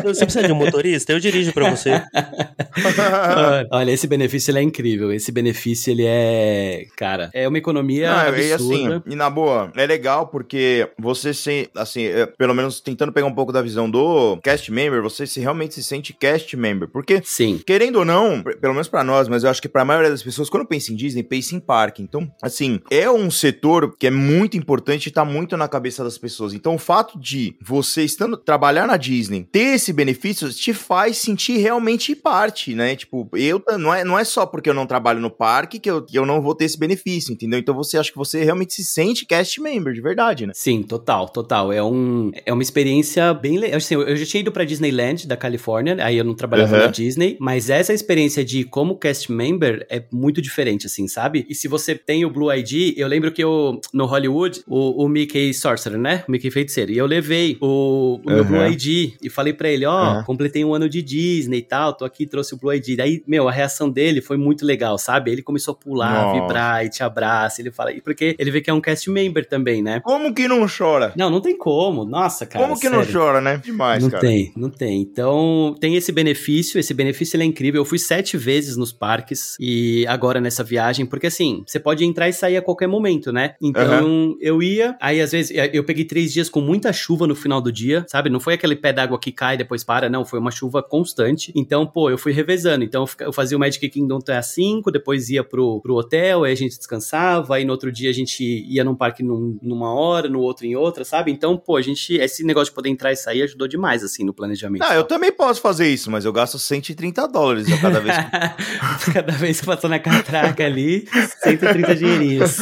Você precisa de um motorista? Eu dirijo pra você. Olha, esse benefício ele é incrível. Esse benefício ele é. Cara, é uma economia Não, e absurda. assim, e na boa, é legal porque você se, assim, é, pelo menos tentando pegar um pouco da visão do cast member, você se realmente se sente cast member, porque Sim. Querendo ou não, pelo menos pra nós, mas eu acho que pra maioria das pessoas, quando pensa em Disney, pensa em parque. Então, assim, é um setor que é muito importante e tá muito na cabeça das pessoas. Então, o fato de você estando trabalhar na Disney, ter esse benefício, te faz sentir realmente parte, né? Tipo, eu não é, não é só porque eu não trabalho no parque que eu, que eu não vou ter esse benefício, entendeu? Então, você acha que você realmente se sente cast member, de verdade, né? Sim, total, total. É, um, é uma experiência bem legal. Assim, eu já tinha ido pra Disneyland da Califórnia, aí eu não trabalhava Uhum. na Disney, mas essa experiência de como cast member é muito diferente, assim, sabe? E se você tem o Blue ID, eu lembro que eu, no Hollywood, o, o Mickey Sorcerer, né? O Mickey Feiticeiro, e eu levei o, o meu Uhum. Blue ID e falei pra ele, ó, Uhum. completei um ano de Disney e tal, tô aqui, trouxe o Blue ID. Daí, meu, a reação dele foi muito legal, sabe? Ele começou a pular, Nossa. vibrar e te abraça, ele fala, e porque ele vê que é um cast member também, né? Como que não chora? Não, não tem como. Nossa, cara. Como que não sério. chora, né? Demais, Não cara. tem, não tem. Então, tem esse benefício, esse benefício ele é incrível. Eu fui sete vezes nos parques e agora nessa viagem, porque assim, você pode entrar e sair a qualquer momento, né? Então, eu ia, aí às vezes, eu peguei três dias com muita chuva no final do dia, sabe? Não foi aquele pé d'água que cai e depois para, não, foi uma chuva constante. Então, pô, eu fui revezando. Então, eu fazia o Magic Kingdom até às 5, depois ia pro, pro hotel, aí a gente descansava, aí no outro dia a gente ia num parque num- numa hora, no outro em outra, sabe? Então, pô, a gente, esse negócio de poder entrar e sair ajudou demais, assim, no planejamento. Ah, eu também posso fazer isso, mas eu gasto 130 dólares a cada vez que Cada vez que passou na catraca ali, 130 dinheirinhos.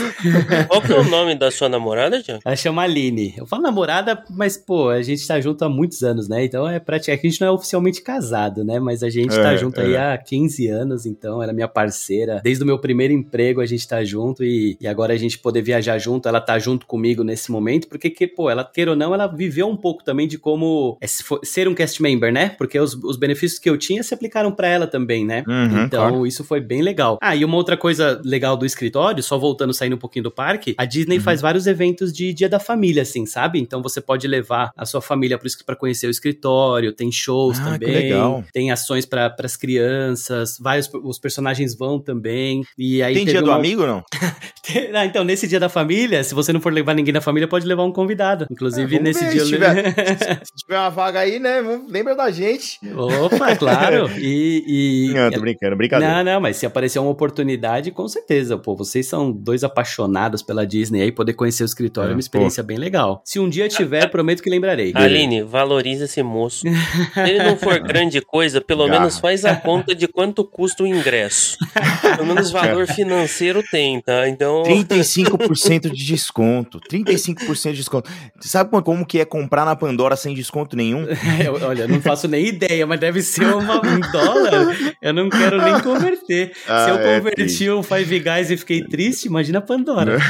Qual que é o nome da sua namorada, Jean? Ela chama Aline. Eu falo namorada, mas, pô, a gente tá junto há muitos anos, né? Então é praticamente. A gente não é oficialmente casado, né? Mas a gente tá É, junto é. aí há 15 anos, então ela é minha parceira. Desde o meu primeiro emprego a gente tá junto e, e agora a gente poder viajar junto, ela tá junto comigo nesse momento, porque, que, pô, ela, queira ou não, ela viveu um pouco também de como é ser um cast member, né? Porque os, os benefícios que eu tinha se aplicaram pra ela também, né? Uhum, então, claro. isso foi bem legal. Ah, e uma outra coisa legal do escritório, só voltando, saindo um pouquinho do parque, a Disney Uhum. faz vários eventos de Dia da Família, assim, sabe? Então você pode levar a sua família para conhecer o escritório, tem shows ah, também, tem ações para as crianças, vários os personagens vão também. E aí tem dia uma... do amigo não? ah, então, nesse dia da família, se você não for levar ninguém da família, pode levar um convidado. Inclusive, é, nesse ver, dia. Se tiver, se tiver uma vaga aí, né? Lembra da gente. Opa, claro. E. e... Não, tô brincando, brincadeira. Não, não, mas se aparecer uma oportunidade, com certeza. Pô, vocês são dois apaixonados pela Disney aí, poder conhecer o escritório é, é uma experiência pô. bem legal. Se um dia tiver, prometo que lembrarei. Aline, valoriza esse moço. Se ele não for grande coisa, pelo menos faz a conta de quanto custa o ingresso. Pelo menos valor financeiro tem, tá? Então. 35% de desconto. 35% de desconto. Você sabe como que é comprar na Pandora sem desconto nenhum? É, olha, não faço nem ideia, mas deve ser uma, um dólar. Eu não quero nem converter. Ah, Se eu é converti o Five Guys e fiquei triste, imagina a Pandora.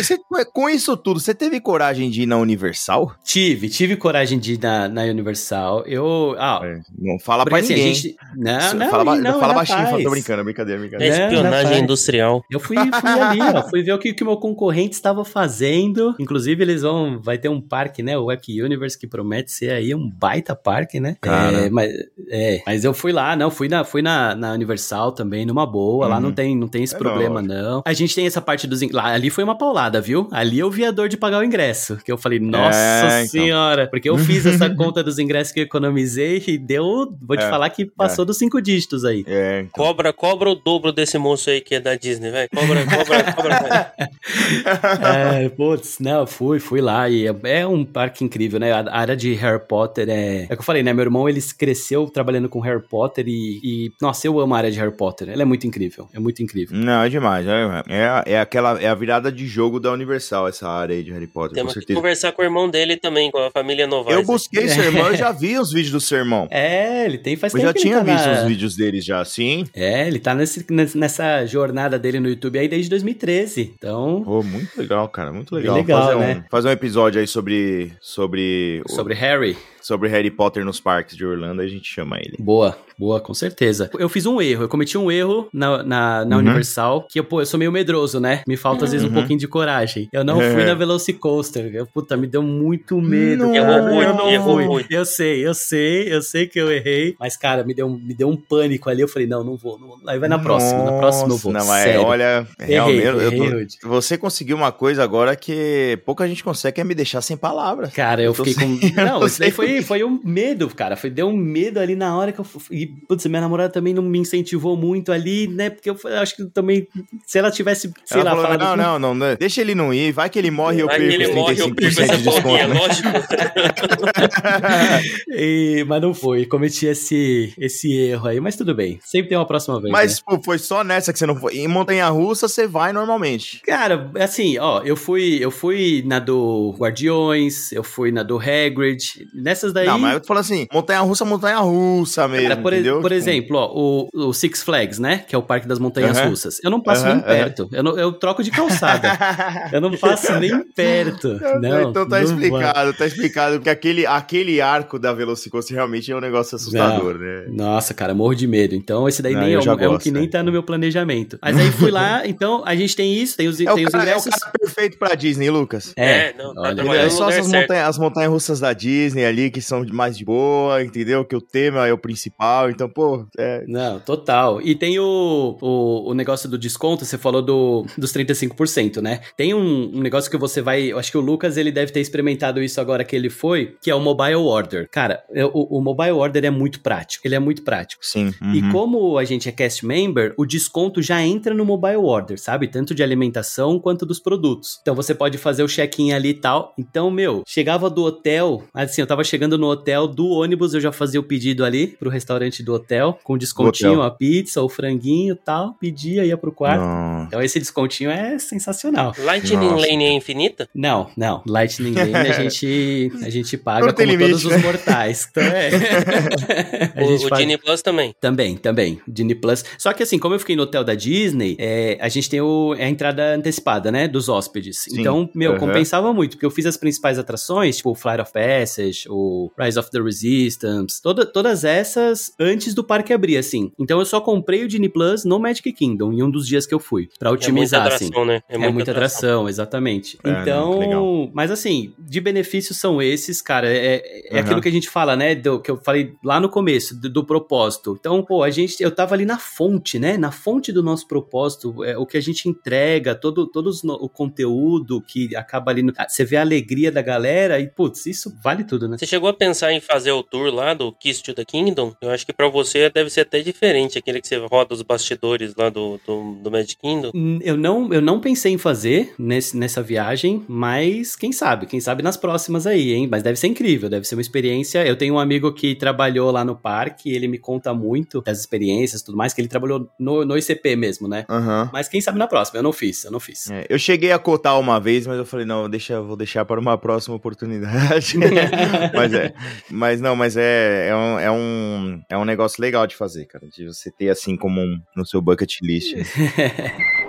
você você, com isso tudo, você teve coragem de ir na Universal? Tive, tive coragem de ir na, na Universal. Eu. Ah, é, não fala pra assim, ninguém. Gente, não, não, fala, não, fala baixinho, fala, tô brincando, brincadeira, brincadeira. É espionagem industrial. Eu fui, fui ali, ó, fui ver o que o meu concorrente estava fazendo. Inclusive, eles vão. Vai ter um parque, né? O Web Universe, que promete ser aí um baita parque, né? Cara. É, mas, é, mas eu fui lá, não, fui na, fui na, na Universal também, numa boa. Uhum. Lá não tem, não tem esse é problema, não. não. A gente tem essa parte dos. Lá, ali foi uma paulada, viu? Ali eu vi a dor de pagar o ingresso. Que eu falei, nossa é, então. senhora. Porque eu fiz essa conta dos ingressos que eu economizei e deu. Vou te é, falar que passou é. dos cinco dígitos aí. É, então. Cobra, cobra o dobro desse moço aí que é da Disney, velho. Cobra, cobra, cobra. é, putz, não, fui, fui lá. E é, é um parque incrível, né? A área de Harry Potter é. É o que eu falei, né? Meu irmão, ele cresceu trabalhando com Harry Potter e, e. Nossa, eu amo a área de Harry Potter. Ela é muito incrível. É muito incrível. Não, é demais. É, é, é aquela. É a virada de jogo da Universal, essa área aí de Harry Potter. Temos que conversar com o irmão dele também, com a família Novaes. Eu busquei seu irmão, eu já vi os vídeos do seu irmão. É, ele tem faz eu tempo. Eu já tinha tá visto na... os vídeos deles já, sim. É, ele tá nesse, nessa jornada dele no YouTube aí desde 2013. Então. Pô, muito legal, cara. Muito legal. legal fazer, né? um, fazer um episódio aí sobre. Sobre. Sobre o... Harry sobre Harry Potter nos parques de Orlando, a gente chama ele. Boa, boa, com certeza. Eu fiz um erro, eu cometi um erro na, na, na uhum. Universal, que eu, pô, eu sou meio medroso, né? Me falta às vezes uhum. um pouquinho de coragem. Eu não é. fui na Velocicoaster. Eu, puta, me deu muito medo. Não, errou muito, eu não errou fui. muito. Eu sei, eu sei, eu sei que eu errei, mas cara, me deu, me deu um pânico ali. Eu falei, não, não vou. Não, aí vai na próxima, na próxima eu vou. Não, mas sério. olha, realmente, errei, eu tô, você conseguiu uma coisa agora que pouca gente consegue, é me deixar sem palavras. Cara, eu, eu fiquei sem... com. Não, isso daí foi, foi um medo cara. Foi, deu um medo ali na hora que eu. E, putz, minha namorada também não me incentivou muito ali, né? Porque eu, eu acho que também. Se ela tivesse, sei ela lá, falou, falado. Não, não, não, Deixa ele não ir, vai que ele morre e eu perco ele morre, eu perco essa de desconto. Né? lógico. e, mas não foi. Cometi esse, esse erro aí, mas tudo bem. Sempre tem uma próxima vez. Mas, né? pô, foi só nessa que você não foi. Em Montanha Russa, você vai normalmente. Cara, assim, ó, eu fui, eu fui na do Guardiões, eu fui na do Hagrid. Daí. Não, mas eu tô falando assim, montanha-russa, montanha-russa mesmo, Cara, por, entendeu? por tipo, exemplo, ó, o, o, Six Flags, né, que é o parque das montanhas uh -huh. russas. Eu não passo uh -huh, nem perto, uh -huh. eu, não, eu troco de calçada. eu não passo nem perto. Não, então tá explicado, vai. tá explicado, porque aquele, aquele arco da Velocicoaster realmente é um negócio assustador, não. né? Nossa, cara, morro de medo. Então esse daí não, nem é, um, gosto, é um que nem tá no meu planejamento. Mas aí fui lá, então a gente tem isso, tem os, é tem os cara, ingressos. É o cara perfeito pra Disney, Lucas. É, é não, tá olha, é só as montanhas, as montanhas russas da Disney ali, que são mais de boa, entendeu? Que o tema é o principal, então, pô. É... Não, total. E tem o, o, o, negócio do desconto, você falou do, dos 35%, né? Tem um, um, negócio que você vai. Eu acho que o Lucas ele deve ter experimentado isso agora que ele foi, que é o Mobile Order. Cara, o, o Mobile Order é muito prático. Ele é muito prático. Sim. Uhum. E como a gente é cast member, o desconto já entra no Mobile Order, sabe? Tanto de alimentação quanto dos produtos. Então você pode fazer o check-in ali e tal. Então, meu, chegava do hotel, assim, eu tava chegando no hotel do ônibus, eu já fazia o pedido ali pro restaurante do hotel, com descontinho, a pizza, o franguinho e tal, pedia, ia pro quarto. Não. Então esse descontinho é sensacional. Lightning Nossa. Lane é infinita? Não, não. Lightning Lane a gente, a gente paga como limite, todos né? os mortais. Então é. o o Disney Plus também. Também, também. Disney Plus. Só que assim, como eu fiquei no hotel da Disney, é, a gente tem o, é a entrada antecipada, né? Dos hóspedes. Sim. Então, meu, uhum. compensava muito, porque eu fiz as principais atrações, tipo o Flight of Passage, o Rise of the Resistance, toda, todas essas antes do parque abrir, assim. Então eu só comprei o Disney Plus no Magic Kingdom, em um dos dias que eu fui, para é otimizar, é atração, assim. Né? É, é muita, muita atração. atração. exatamente. É, então, não, mas assim, de benefícios são esses, cara. É, é uhum. aquilo que a gente fala, né? Do, que eu falei lá no começo, do, do, propósito. Então, pô, a gente, eu tava ali na fonte, né? Na fonte do nosso propósito, é, o que a gente entrega, todo, todo o conteúdo que acaba ali. No, você vê a alegria da galera e, putz, isso vale tudo, né? Você chegou a pensar em fazer o tour lá do Kiss to the Kingdom? Eu acho que para você deve ser até diferente, aquele que você roda os bastidores lá do, do, do Magic Kingdom. Hum, eu não, eu não pensei em fazer nesse, nessa viagem, mas quem sabe? Quem sabe nas próximas aí, hein? Mas deve ser incrível, deve ser uma experiência. Eu tenho um amigo que trabalhou lá no parque, ele me conta muito das experiências e tudo mais, que ele trabalhou no, no ICP mesmo, né? Uhum. Mas quem sabe na próxima? Eu não fiz, eu não fiz. É, eu cheguei a cotar uma vez, mas eu falei, não, deixa, vou deixar para uma próxima oportunidade. mas é, mas não, mas é, é, um, é, um, é um negócio legal de fazer, cara, de você ter assim como um, no seu bucket list.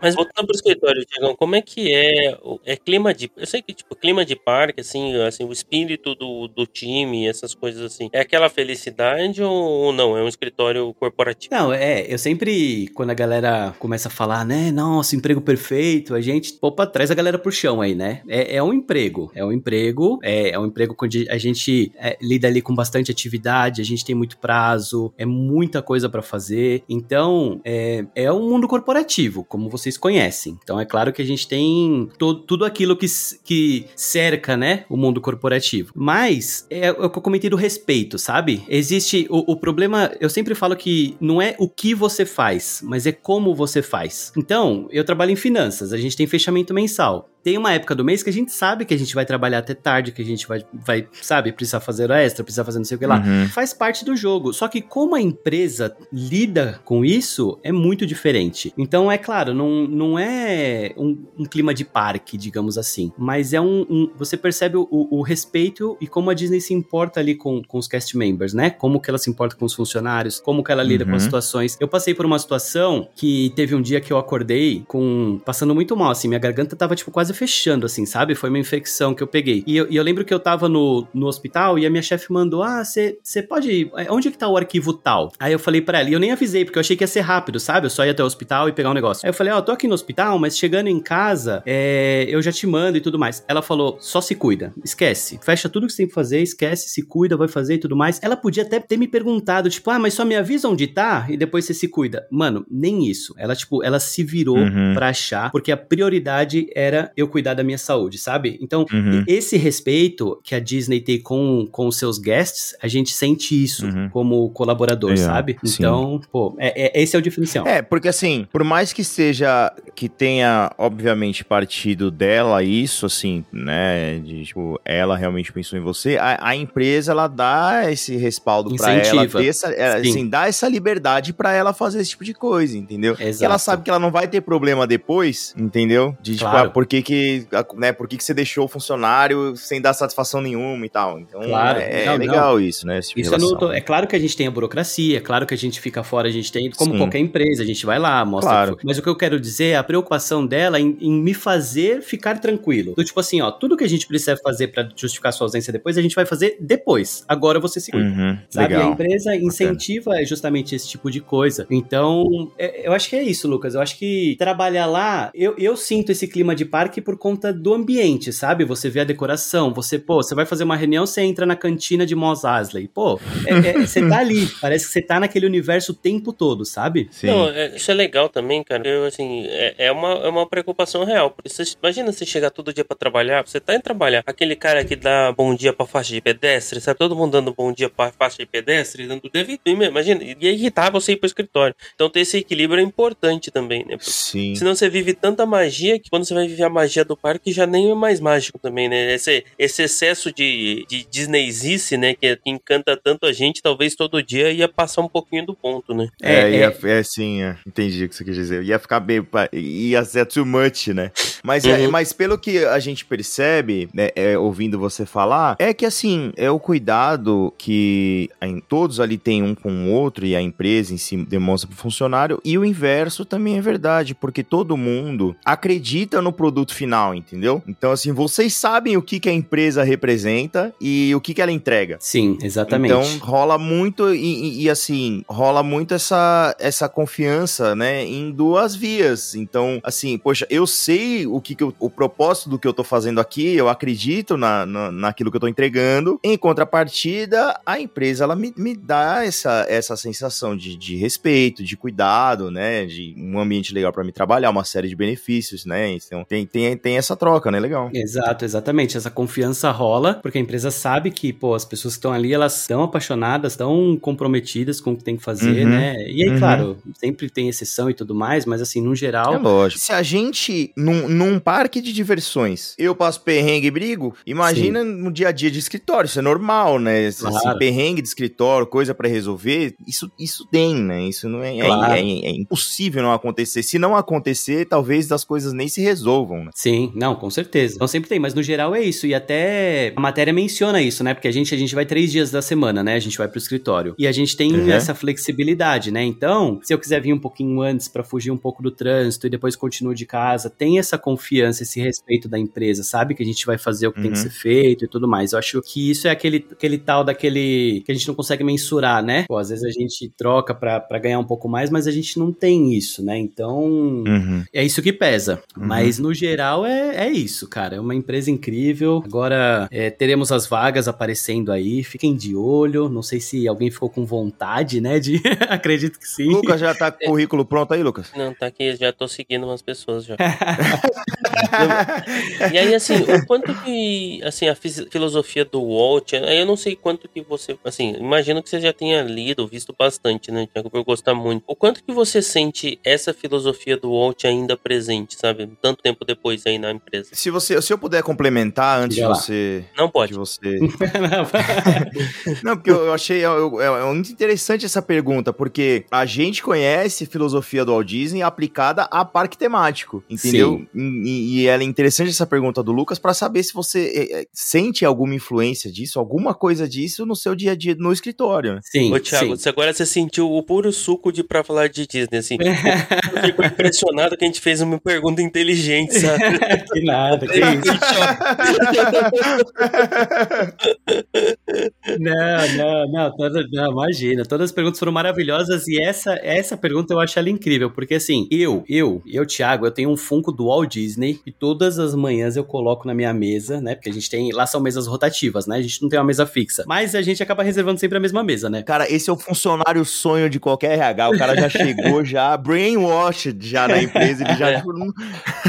Mas voltando pro escritório, Tiagão, como é que é? É clima de. Eu sei que, tipo, clima de parque, assim, assim, o espírito do, do time, essas coisas assim. É aquela felicidade ou não? É um escritório corporativo? Não, é. Eu sempre, quando a galera começa a falar, né, nossa, emprego perfeito, a gente, opa, traz a galera pro chão aí, né? É, é um emprego. É um emprego. É, é um emprego onde a gente é, lida ali com bastante atividade, a gente tem muito prazo, é muita coisa para fazer. Então, é, é um mundo corporativo, como vocês vocês conhecem. Então é claro que a gente tem todo, tudo aquilo que, que cerca, né, o mundo corporativo. Mas é, é o que eu comentei do respeito, sabe? Existe o, o problema, eu sempre falo que não é o que você faz, mas é como você faz. Então, eu trabalho em finanças, a gente tem fechamento mensal tem uma época do mês que a gente sabe que a gente vai trabalhar até tarde, que a gente vai, vai sabe, precisar fazer extra, precisar fazer não sei o que lá. Uhum. Faz parte do jogo. Só que como a empresa lida com isso, é muito diferente. Então, é claro, não, não é um, um clima de parque, digamos assim, mas é um. um você percebe o, o, respeito e como a Disney se importa ali com, com os cast members, né? Como que ela se importa com os funcionários, como que ela lida uhum. com as uhum. situações. Eu passei por uma situação que teve um dia que eu acordei com. passando muito mal, assim, minha garganta tava, tipo, quase fechando, assim, sabe? Foi uma infecção que eu peguei. E eu, e eu lembro que eu tava no, no hospital e a minha chefe mandou: Ah, você pode. É, onde é que tá o arquivo tal? Aí eu falei para ela, e eu nem avisei, porque eu achei que ia ser rápido, sabe? Eu só ia até o hospital e pegar um negócio. Aí eu falei: Ó, oh, tô aqui no hospital, mas chegando em casa, é, eu já te mando e tudo mais. Ela falou: só se cuida, esquece. Fecha tudo que você tem que fazer, esquece, se cuida, vai fazer e tudo mais. Ela podia até ter me perguntado, tipo, ah, mas só me avisa onde tá e depois você se cuida. Mano, nem isso. Ela, tipo, ela se virou uhum. pra achar, porque a prioridade era eu cuidar da minha saúde, sabe? Então, uhum. esse respeito que a Disney tem com, com os seus guests, a gente sente isso uhum. como colaborador, é, sabe? Então, sim. pô, é, é, esse é o diferencial. É, porque assim, por mais que seja, que tenha, obviamente, partido dela isso, assim, né, de, tipo, ela realmente pensou em você, a, a empresa, ela dá esse respaldo para ela, ter essa, é, assim, dá essa liberdade para ela fazer esse tipo de coisa, entendeu? Exato. ela sabe que ela não vai ter problema depois, entendeu? De, tipo, claro. ah, que né, por que, que você deixou o funcionário sem dar satisfação nenhuma e tal. Então, claro. é, não, legal não. isso, né? Tipo isso é, no, é, claro que a gente tem a burocracia, é claro que a gente fica fora, a gente tem, como Sim. qualquer empresa, a gente vai lá, mostra. Claro. Mas o que eu quero dizer é a preocupação dela em, em me fazer ficar tranquilo. Do tipo assim, ó, tudo que a gente precisa fazer para justificar sua ausência depois, a gente vai fazer depois. Agora você se cuida. Uhum, sabe? Legal. A empresa incentiva Bacana. justamente esse tipo de coisa. Então, é, eu acho que é isso, Lucas. Eu acho que trabalhar lá, eu, eu sinto esse clima de parque por conta do ambiente, sabe? Você vê a decoração, você, pô, você vai fazer uma reunião, você entra na cantina de Mos Eisley. Pô, é, é, você tá ali, parece que você tá naquele universo o tempo todo, sabe? Sim. Não, é, isso é legal também, cara. Eu, assim, é, é, uma, é uma preocupação real. Você, imagina você chegar todo dia para trabalhar, você tá em trabalhar, aquele cara que dá bom dia pra faixa de pedestre, sabe? Todo mundo dando bom dia pra faixa de pedestre, dando deve, imagina, e é irritar você ir pro escritório. Então ter esse equilíbrio é importante também, né? Porque Sim. Senão você vive tanta magia que quando você vai viver a magia do parque já nem é mais mágico também, né? Esse, esse excesso de, de Disneyzice, né? Que, que, encanta tanto a gente, talvez todo dia ia passar um pouquinho do ponto, né? É, é, ia, é sim, é, entendi o que você quer dizer. Ia ficar bem, ia ser too much, né? Mas, é, uhum. é, mas pelo que a gente percebe, né, é, ouvindo você falar, é que assim, é o cuidado que em, todos ali têm um com o outro e a empresa em si demonstra pro funcionário, e o inverso também é verdade, porque todo mundo acredita no produto final, entendeu? Então, assim, vocês sabem o que, que a empresa representa e o que, que ela entrega. Sim, exatamente. Então, rola muito, e, e, e, assim, rola muito essa, essa confiança, né, em duas vias. Então, assim, poxa, eu sei o que, que eu, o propósito do que eu tô fazendo aqui, eu acredito na, na, naquilo que eu tô entregando. Em contrapartida, a empresa, ela me, me dá essa, essa sensação de, de respeito, de cuidado, né, de um ambiente legal para me trabalhar, uma série de benefícios, né, então tem, tem, tem essa troca, né, legal. Exato, exatamente, essa confiança rola, porque a empresa sabe que, pô, as pessoas que estão ali, elas estão apaixonadas, estão comprometidas com o que tem que fazer, uhum, né, e aí, uhum. claro, sempre tem exceção e tudo mais, mas assim, no geral... É lógico. Se a gente, num, num parque de diversões, eu passo perrengue e brigo, imagina Sim. no dia a dia de escritório, isso é normal, né, claro. assim, perrengue de escritório, coisa para resolver, isso, isso tem, né, isso não é, é claro. é, é, é, impossível não acontecer. Se não acontecer, talvez as coisas nem se resolvam, né? Sim, não, com certeza. Então sempre tem, mas no geral é isso, e até a matéria menciona isso, né, porque a gente, a gente vai três dias da semana, né, a gente vai pro escritório, e a gente tem uhum. essa flexibilidade, né, então, se eu quiser vir um pouquinho antes para fugir um pouco do trânsito e depois continuo de casa, tem essa confiança, esse respeito da empresa, sabe? Que a gente vai fazer o que uhum. tem que uhum. ser feito e tudo mais. Eu acho que isso é aquele, aquele tal daquele que a gente não consegue mensurar, né? Pô, às vezes a gente troca para ganhar um pouco mais, mas a gente não tem isso, né? Então, uhum. é isso que pesa. Uhum. Mas no geral é, é isso, cara. É uma empresa incrível. Agora é, teremos as vagas aparecendo aí. Fiquem de olho. Não sei se alguém ficou com vontade, né? De acredito que sim. Lucas já tá com o currículo pronto aí, Lucas? Não, tá aqui, já tô seguindo umas pessoas já. e aí, assim, o quanto que, assim, a filosofia do Walt, aí eu não sei quanto que você, assim, imagino que você já tenha lido, visto bastante, né, Tiago, por gostar muito. O quanto que você sente essa filosofia do Walt ainda presente, sabe, tanto tempo depois aí na empresa? Se você, se eu puder complementar antes de você... Não pode. De você... não, porque eu achei, é, é muito interessante essa pergunta, porque a gente conhece filosofia do Walt Disney aplicada a parque temático, entendeu? E, e, ela é interessante essa pergunta do Lucas para saber se você é, é, sente alguma influência disso, alguma coisa disso no seu dia a dia no escritório. Né? Sim. Ô, Thiago, sim. agora você sentiu o puro suco de pra falar de Disney, assim. eu fico impressionado que a gente fez uma pergunta inteligente, sabe? que nada, que isso. não, não, não, toda, não, imagina. Todas as perguntas foram maravilhosas e essa, essa pergunta eu acho ela incrível, porque assim, eu, eu, eu, Thiago, eu tenho um Funko do Walt Disney e todas as manhãs eu coloco na minha mesa, né? Porque a gente tem, lá são mesas rotativas, né? A gente não tem uma mesa fixa, mas a gente acaba reservando sempre a mesma mesa, né? Cara, esse é o funcionário sonho de qualquer RH, o cara já chegou já brainwashed já na empresa, ele já...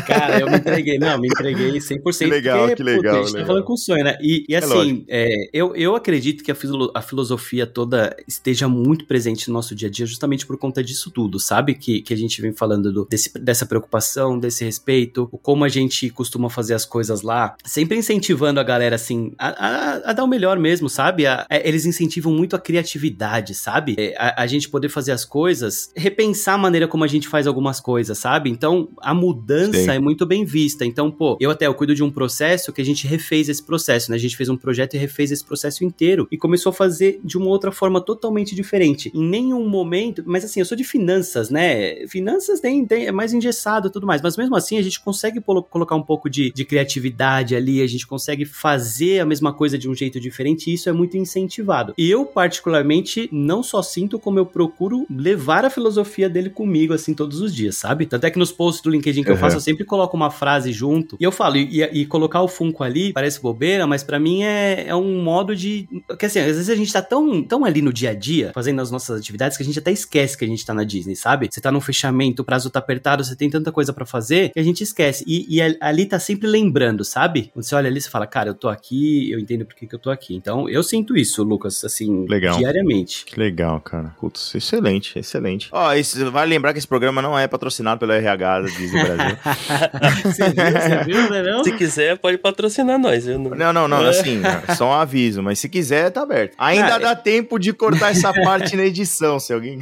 cara, eu me entreguei, não, me entreguei 100%. Que legal, porque, que legal. Pô, a gente tá falando com sonho, né? E, e é assim, é é, eu, eu acredito que a, filo, a filosofia toda esteja muito presente no nosso dia a dia justamente por conta disso tudo, sabe? Que, que a gente vem falando do, desse, dessa preocupação, desse respeito, como a gente costuma fazer as coisas lá, sempre incentivando a galera, assim, a, a, a dar o melhor mesmo, sabe? A, é, eles incentivam muito a criatividade, sabe? É, a, gente poder fazer as coisas, repensar a maneira como a gente faz algumas coisas, sabe? Então, a mudança Sim. é muito bem vista. Então, pô, eu até eu cuido de um processo que a gente refez esse processo, né? A gente fez um projeto e refez esse processo inteiro e começou a fazer de uma outra forma totalmente diferente. Em nenhum momento, mas assim, eu sou de finanças, né? Finanças tem, tem é mais engessado e tudo mais, mas mesmo assim a gente consegue colocar um pouco de, de criatividade ali, a gente consegue fazer a mesma coisa de um jeito diferente e isso é muito incentivado. E eu, particularmente, não só sinto, como eu procuro levar a filosofia dele comigo, assim, todos os dias, sabe? Tanto é que nos posts do LinkedIn que uhum. eu faço, eu sempre coloco uma frase junto e eu falo, e, e colocar o Funko ali parece bobeira, mas para mim é, é um modo de. Porque assim, às vezes a gente tá tão, tão ali no dia a dia, fazendo as nossas atividades, que a gente até esquece que a gente tá na Disney, sabe? Você tá num fechamento, o prazo tá apertado, você tem tanta coisa para fazer que a gente esquece. E, e, ali tá sempre lembrando, sabe? Quando você olha ali, você fala, cara, eu tô aqui, eu entendo por que, que eu tô aqui. Então, eu sinto isso, Lucas, assim, legal. diariamente. Que legal, cara. Putz, excelente, excelente. Ó, oh, vai lembrar que esse programa não é patrocinado pelo RH da Disney Brasil. você viu, você viu, né, não? Se quiser, pode patrocinar nós. Não... não, não, não, assim, só um aviso, mas se quiser, quiser, tá aberto. Ainda ah, dá é... tempo de cortar essa parte na edição, se alguém.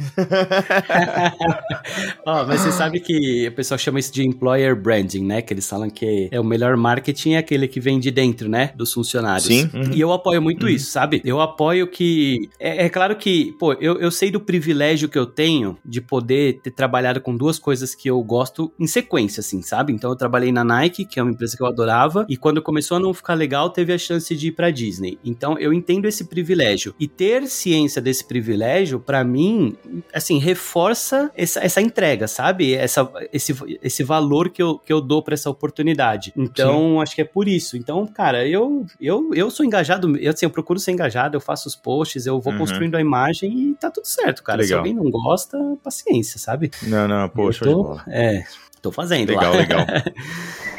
Ó, oh, mas você sabe que o pessoal chama isso de employer branding, né? Que eles falam que é o melhor marketing é aquele que vem de dentro, né? Dos funcionários. Sim. Uhum. E eu apoio muito uhum. isso, sabe? Eu apoio que. É, é, claro que, pô, eu, eu sei do privilégio que eu tenho de poder ter trabalhado com duas coisas que eu gosto em sequência, assim, sabe? Então eu trabalhei na Nike, que é uma empresa que eu adorava, e quando começou a não ficar legal, teve a chance de ir pra Disney. Então eu entendo esse privilégio. E ter ciência desse privilégio, para mim, assim, reforça essa, essa entrega, sabe? Essa, esse, esse valor que eu, que eu dou para essa oportunidade. Então, Sim. acho que é por isso. Então, cara, eu, eu, eu sou engajado, eu, assim, eu procuro ser engajado, eu faço os posts, eu vou uhum. construindo a imagem e tá tudo certo, cara. Legal. Se alguém não gosta, paciência, sabe? Não, não, poxa, tô, é, tô fazendo. Legal, lá. legal.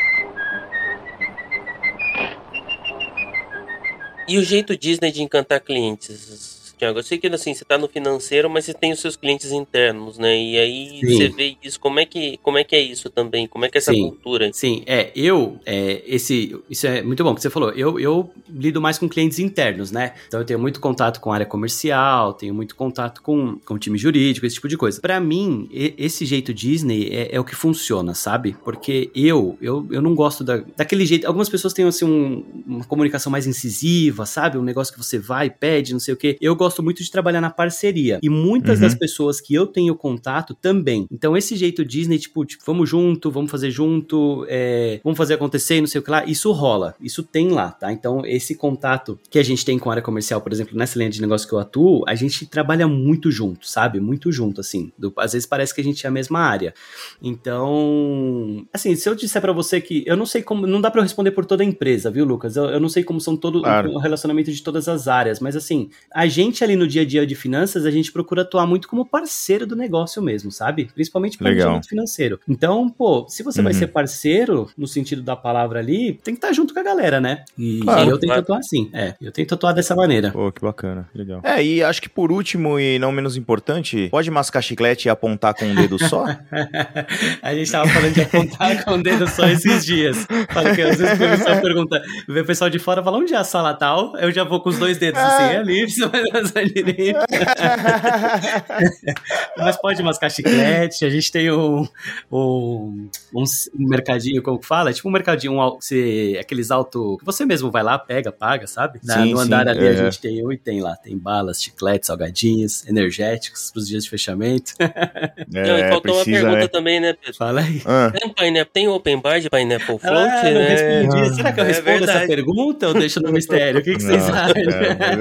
E o jeito Disney de encantar clientes? Tiago? Eu sei que assim, você está no financeiro, mas você tem os seus clientes internos, né? E aí Sim. você vê isso. Como é, que, como é que é isso também? Como é que é essa Sim. cultura? Sim, é, eu, é, esse, isso é muito bom que você falou. Eu, eu lido mais com clientes internos, né? Então eu tenho muito contato com a área comercial, tenho muito contato com, com o time jurídico, esse tipo de coisa. Para mim, esse jeito Disney é, é, o que funciona, sabe? Porque eu, eu, eu não gosto da, daquele jeito. Algumas pessoas têm assim um, uma comunicação mais incisiva, sabe? Um negócio que você vai, pede, não sei o quê. Eu gosto gosto muito de trabalhar na parceria. E muitas uhum. das pessoas que eu tenho contato também. Então, esse jeito Disney, tipo, tipo vamos junto, vamos fazer junto, é, vamos fazer acontecer, não sei o que lá, isso rola. Isso tem lá, tá? Então, esse contato que a gente tem com a área comercial, por exemplo, nessa linha de negócio que eu atuo, a gente trabalha muito junto, sabe? Muito junto, assim. Do, às vezes parece que a gente é a mesma área. Então, assim, se eu disser para você que eu não sei como, não dá para eu responder por toda a empresa, viu, Lucas? Eu, eu não sei como são todo claro. o relacionamento de todas as áreas, mas assim, a gente gente ali no dia a dia de finanças, a gente procura atuar muito como parceiro do negócio mesmo, sabe? Principalmente planejamento financeiro. Então, pô, se você uhum. vai ser parceiro, no sentido da palavra ali, tem que estar junto com a galera, né? E, claro, eu tento claro. atuar assim. É, eu tento atuar dessa maneira. Pô, que bacana, legal. É, e acho que por último e não menos importante, pode mascar chiclete e apontar com um dedo só? a gente tava falando de apontar com um dedo só esses dias. Fala que às vezes o pessoal pergunta, vê o pessoal de fora fala, onde é a sala tal? Eu já vou com os dois dedos assim, é ali, mas direito. Mas pode mascar chiclete. A gente tem um, um, um, mercadinho, como que fala? Tipo um mercadinho, um, você, aqueles auto. que você mesmo vai lá, pega, paga, sabe? Na, sim, no andar sim, ali é. a gente tem um e tem lá. Tem balas, chicletes, salgadinhos, energéticos para os dias de fechamento. É, Não, e faltou precisa, uma pergunta né? também, né, Pedro? Fala aí. Ah. Tem, pineapple, tem open bar de Pineapple Float? Ah, né? respondi. Será que eu é respondo essa pergunta ou deixo no mistério? O que, que vocês acham?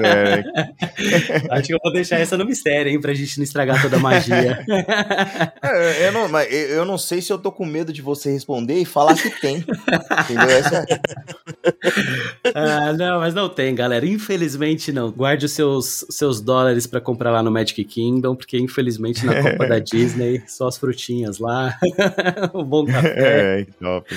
É, Acho que eu vou deixar essa no mistério, hein, pra gente não estragar toda a magia. É, eu, não, mas eu não sei se eu tô com medo de você responder e falar que tem. Entendeu? Essa... ah, não, mas não tem, galera. Infelizmente não. Guarde os seus, seus dólares para comprar lá no Magic Kingdom, porque infelizmente na Copa da Disney, só as frutinhas lá. o bom café. É, top.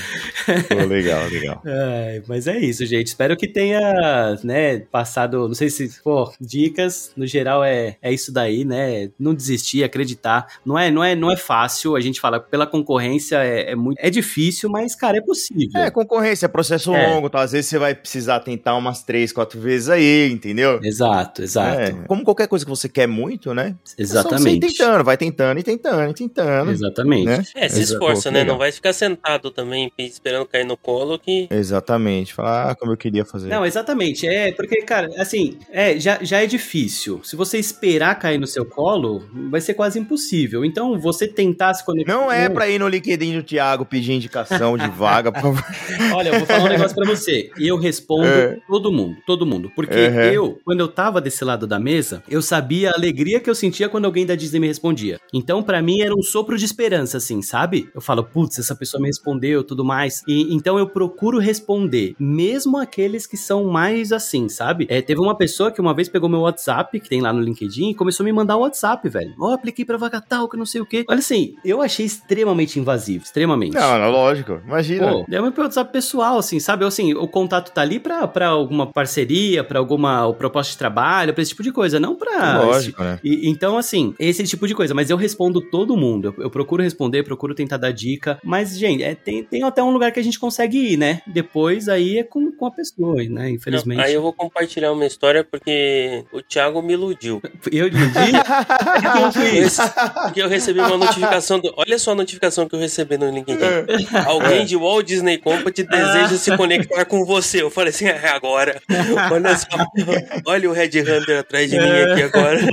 Pô, legal, legal. É, mas é isso, gente. Espero que tenha, né, passado, não sei se, pô, dicas no geral é, é isso daí, né? Não desistir, acreditar. Não é, não é, não é fácil, a gente fala pela concorrência é, é muito é difícil, mas cara, é possível. É, concorrência, é processo é. longo, tá? Às vezes você vai precisar tentar umas três, quatro vezes aí, entendeu? Exato, exato. É, como qualquer coisa que você quer muito, né? Exatamente. É só você tentando, vai tentando e tentando e tentando. Exatamente. Né? É, se esforça, né? Não vai ficar sentado também esperando cair no colo que. Exatamente. Falar ah, como eu queria fazer. Não, exatamente. É, porque, cara, assim, é, já, já é difícil. Se você esperar cair no seu colo, vai ser quase impossível. Então, você tentar se conectar. Não é pra ir no LinkedIn do Thiago pedir indicação de vaga. Pra... Olha, eu vou falar um negócio pra você. E eu respondo é. todo mundo, todo mundo. Porque uhum. eu, quando eu tava desse lado da mesa, eu sabia a alegria que eu sentia quando alguém da Disney me respondia. Então, para mim, era um sopro de esperança, assim, sabe? Eu falo, putz, essa pessoa me respondeu, tudo mais. E então eu procuro responder, mesmo aqueles que são mais assim, sabe? É, teve uma pessoa que uma vez pegou meu WhatsApp, que tem lá no LinkedIn e começou a me mandar o WhatsApp, velho. Ó, oh, apliquei pra vaga tal, que não sei o quê. Olha assim, eu achei extremamente invasivo, extremamente. Não, não lógico, imagina. Pô, é meu WhatsApp pessoal, assim, sabe? Assim, o contato tá ali ali para alguma parceria, para alguma proposta de trabalho, para esse tipo de coisa, não para Lógico, esse, né? E, então, assim, esse tipo de coisa. Mas eu respondo todo mundo. Eu, eu procuro responder, procuro tentar dar dica. Mas, gente, é, tem, tem até um lugar que a gente consegue ir, né? Depois aí é com, com a pessoa, né? Infelizmente. Não, aí eu vou compartilhar uma história porque o Thiago me iludiu. Eu iludi? que eu fiz? Porque eu recebi uma notificação. Do... Olha só a notificação que eu recebi no LinkedIn. Alguém de Walt Disney Company deseja se conectar com você. Eu falei assim, é agora. Olha só. Olha o Red Hunter atrás de mim aqui agora.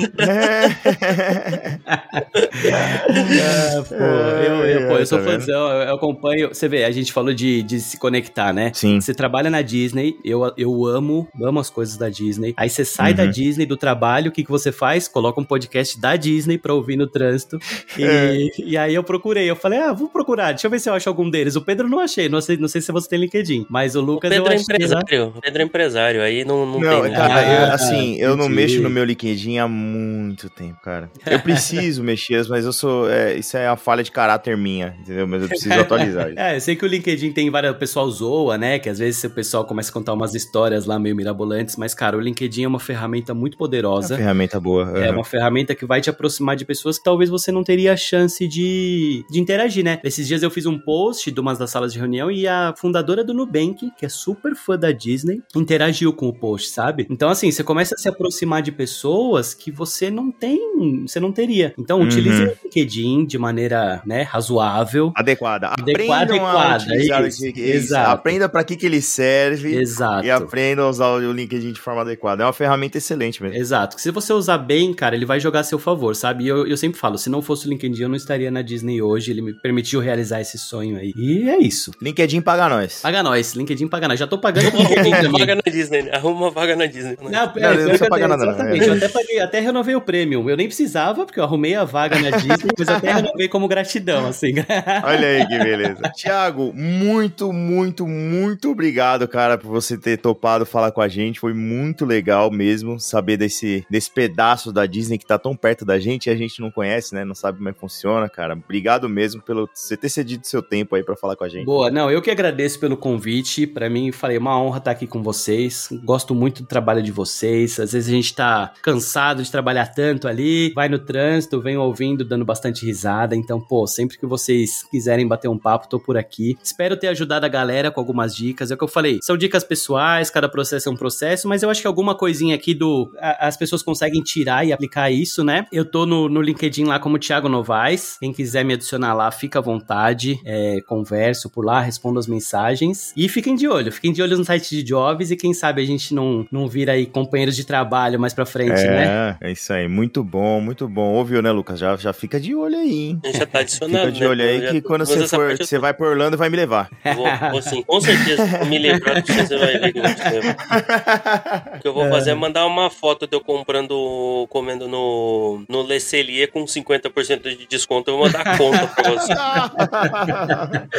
ah, pô, eu, eu, pô, eu sou tá fãzão, eu, eu acompanho. Você vê, a gente falou de, de se conectar, né? Sim. Você trabalha na Disney, eu, eu amo, amo as coisas da Disney. Aí você sai uhum. da Disney, do trabalho, o que, que você faz? Coloca um podcast da Disney pra ouvir no trânsito. E, é. e aí eu procurei, eu falei, ah, vou procurar, deixa eu ver se eu acho algum deles. O Pedro não achei, não sei, não sei se você tem LinkedIn, mas o Lucas o Pedro eu é empresário, o Pedro é empresário, aí não, não, não tem. Cara, ah, eu, assim, eu não mexo no meu LinkedIn há muito tempo, cara. Eu preciso mexer, mas eu sou, é, isso é a falha de caráter minha, entendeu? Mas eu preciso atualizar. é, eu sei que o LinkedIn tem várias, o pessoal zoa, né, que às vezes o pessoal começa a contar umas histórias lá meio mirabolantes, mas cara, o LinkedIn é uma ferramenta muito poderosa. É uma ferramenta boa. Uhum. É uma ferramenta que vai te aproximar de pessoas que talvez você não teria a chance de, de interagir, né? Esses dias eu fiz um post de uma das salas de reunião e a fundadora do Nubank, que é super fã da Disney, interagiu com o post, sabe? Então, assim, você começa a se aproximar de pessoas que você não tem, você não teria. Então, uhum. utilize o LinkedIn de maneira, né, razoável. Adequada. Adequada, adequada. Isso. Exato. Aprenda para que, que ele serve. Exato. E aprenda a usar o LinkedIn de forma adequada. É uma ferramenta excelente mesmo. Exato. Se você usar bem, cara, ele vai jogar a seu favor, sabe? E eu, eu sempre falo, se não fosse o LinkedIn, eu não estaria na Disney hoje. Ele me permitiu realizar esse sonho aí. E é isso. LinkedIn paga nós. Paga nós. LinkedIn paga nós. Já tô pagando Arruma vaga na Disney. Arruma uma vaga na Disney. Não, é, não, não precisa pagar nada, não. É. Eu até, paguei, até renovei o prêmio. Eu nem precisava, porque eu arrumei a vaga na Disney, mas até renovei como gratidão, assim. Olha aí que beleza. Tiago, muito, muito, muito obrigado, cara, por você ter topado falar com a gente. Foi muito legal mesmo saber desse, desse pedaço da Disney que tá tão perto da gente e a gente não conhece, né? Não sabe como é que funciona, cara. Obrigado mesmo pelo você ter cedido seu tempo aí para falar com a gente. Boa, não, eu que agradeço pelo convite. Para mim, falei, uma honra estar aqui com vocês. Gosto muito do trabalho de vocês. Às vezes a gente tá cansado de trabalhar tanto ali, vai no trânsito, vem ouvindo, dando bastante risada. Então, pô, sempre que vocês quiserem bater um papo, tô por aqui. Espero ter ajudado a galera com algumas dicas. É o que eu falei, são dicas pessoais, cada processo é um processo, mas eu acho que alguma coisinha aqui do. A, as pessoas conseguem tirar e aplicar isso, né? Eu tô no, no LinkedIn lá como Thiago Novaes. Quem quiser me adicionar lá, fica à vontade. É, converso por lá, respondo as mensagens. E fiquem de olho, fiquem de olho no site de Jobs e quem sabe a gente não, não vira aí companheiros de trabalho mais pra frente, é, né? É, isso aí. Muito bom, muito bom. Ouviu, né, Lucas? Já, já fica de olho aí, hein? Já tá adicionado. Fica de olho né? aí que quando você for, você vai por Orlando vai me levar. Vou, vou sim, com certeza. me lembrar que você vai ver que eu vou te levar. O que eu vou é. fazer é mandar uma foto de eu comprando, comendo no, no Le Cellier com 50% de desconto. Eu vou mandar a conta pra você.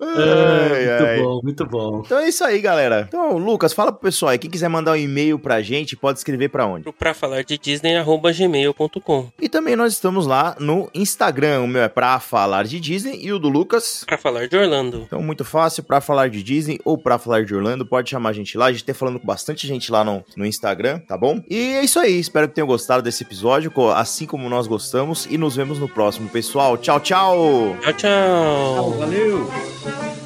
ai, muito ai. bom, muito bom. Então é isso aí, galera. Então, Lucas, fala pro pessoal aí, quem quiser mandar um e-mail pra gente, pode escrever pra onde? Pra falar de Disney, arroba gmail.com. E também nós estamos lá no Instagram. O meu é pra falar de Disney e o do Lucas. Pra falar de Orlando. Então, muito fácil, pra falar de Disney ou pra falar de Orlando, pode chamar a gente lá. A gente tá falando com bastante gente lá no, no Instagram, tá bom? E é isso aí. Espero que tenham gostado desse episódio, assim como nós gostamos. E nos vemos no próximo, pessoal. Tchau, tchau! Tchau, tchau! tchau valeu!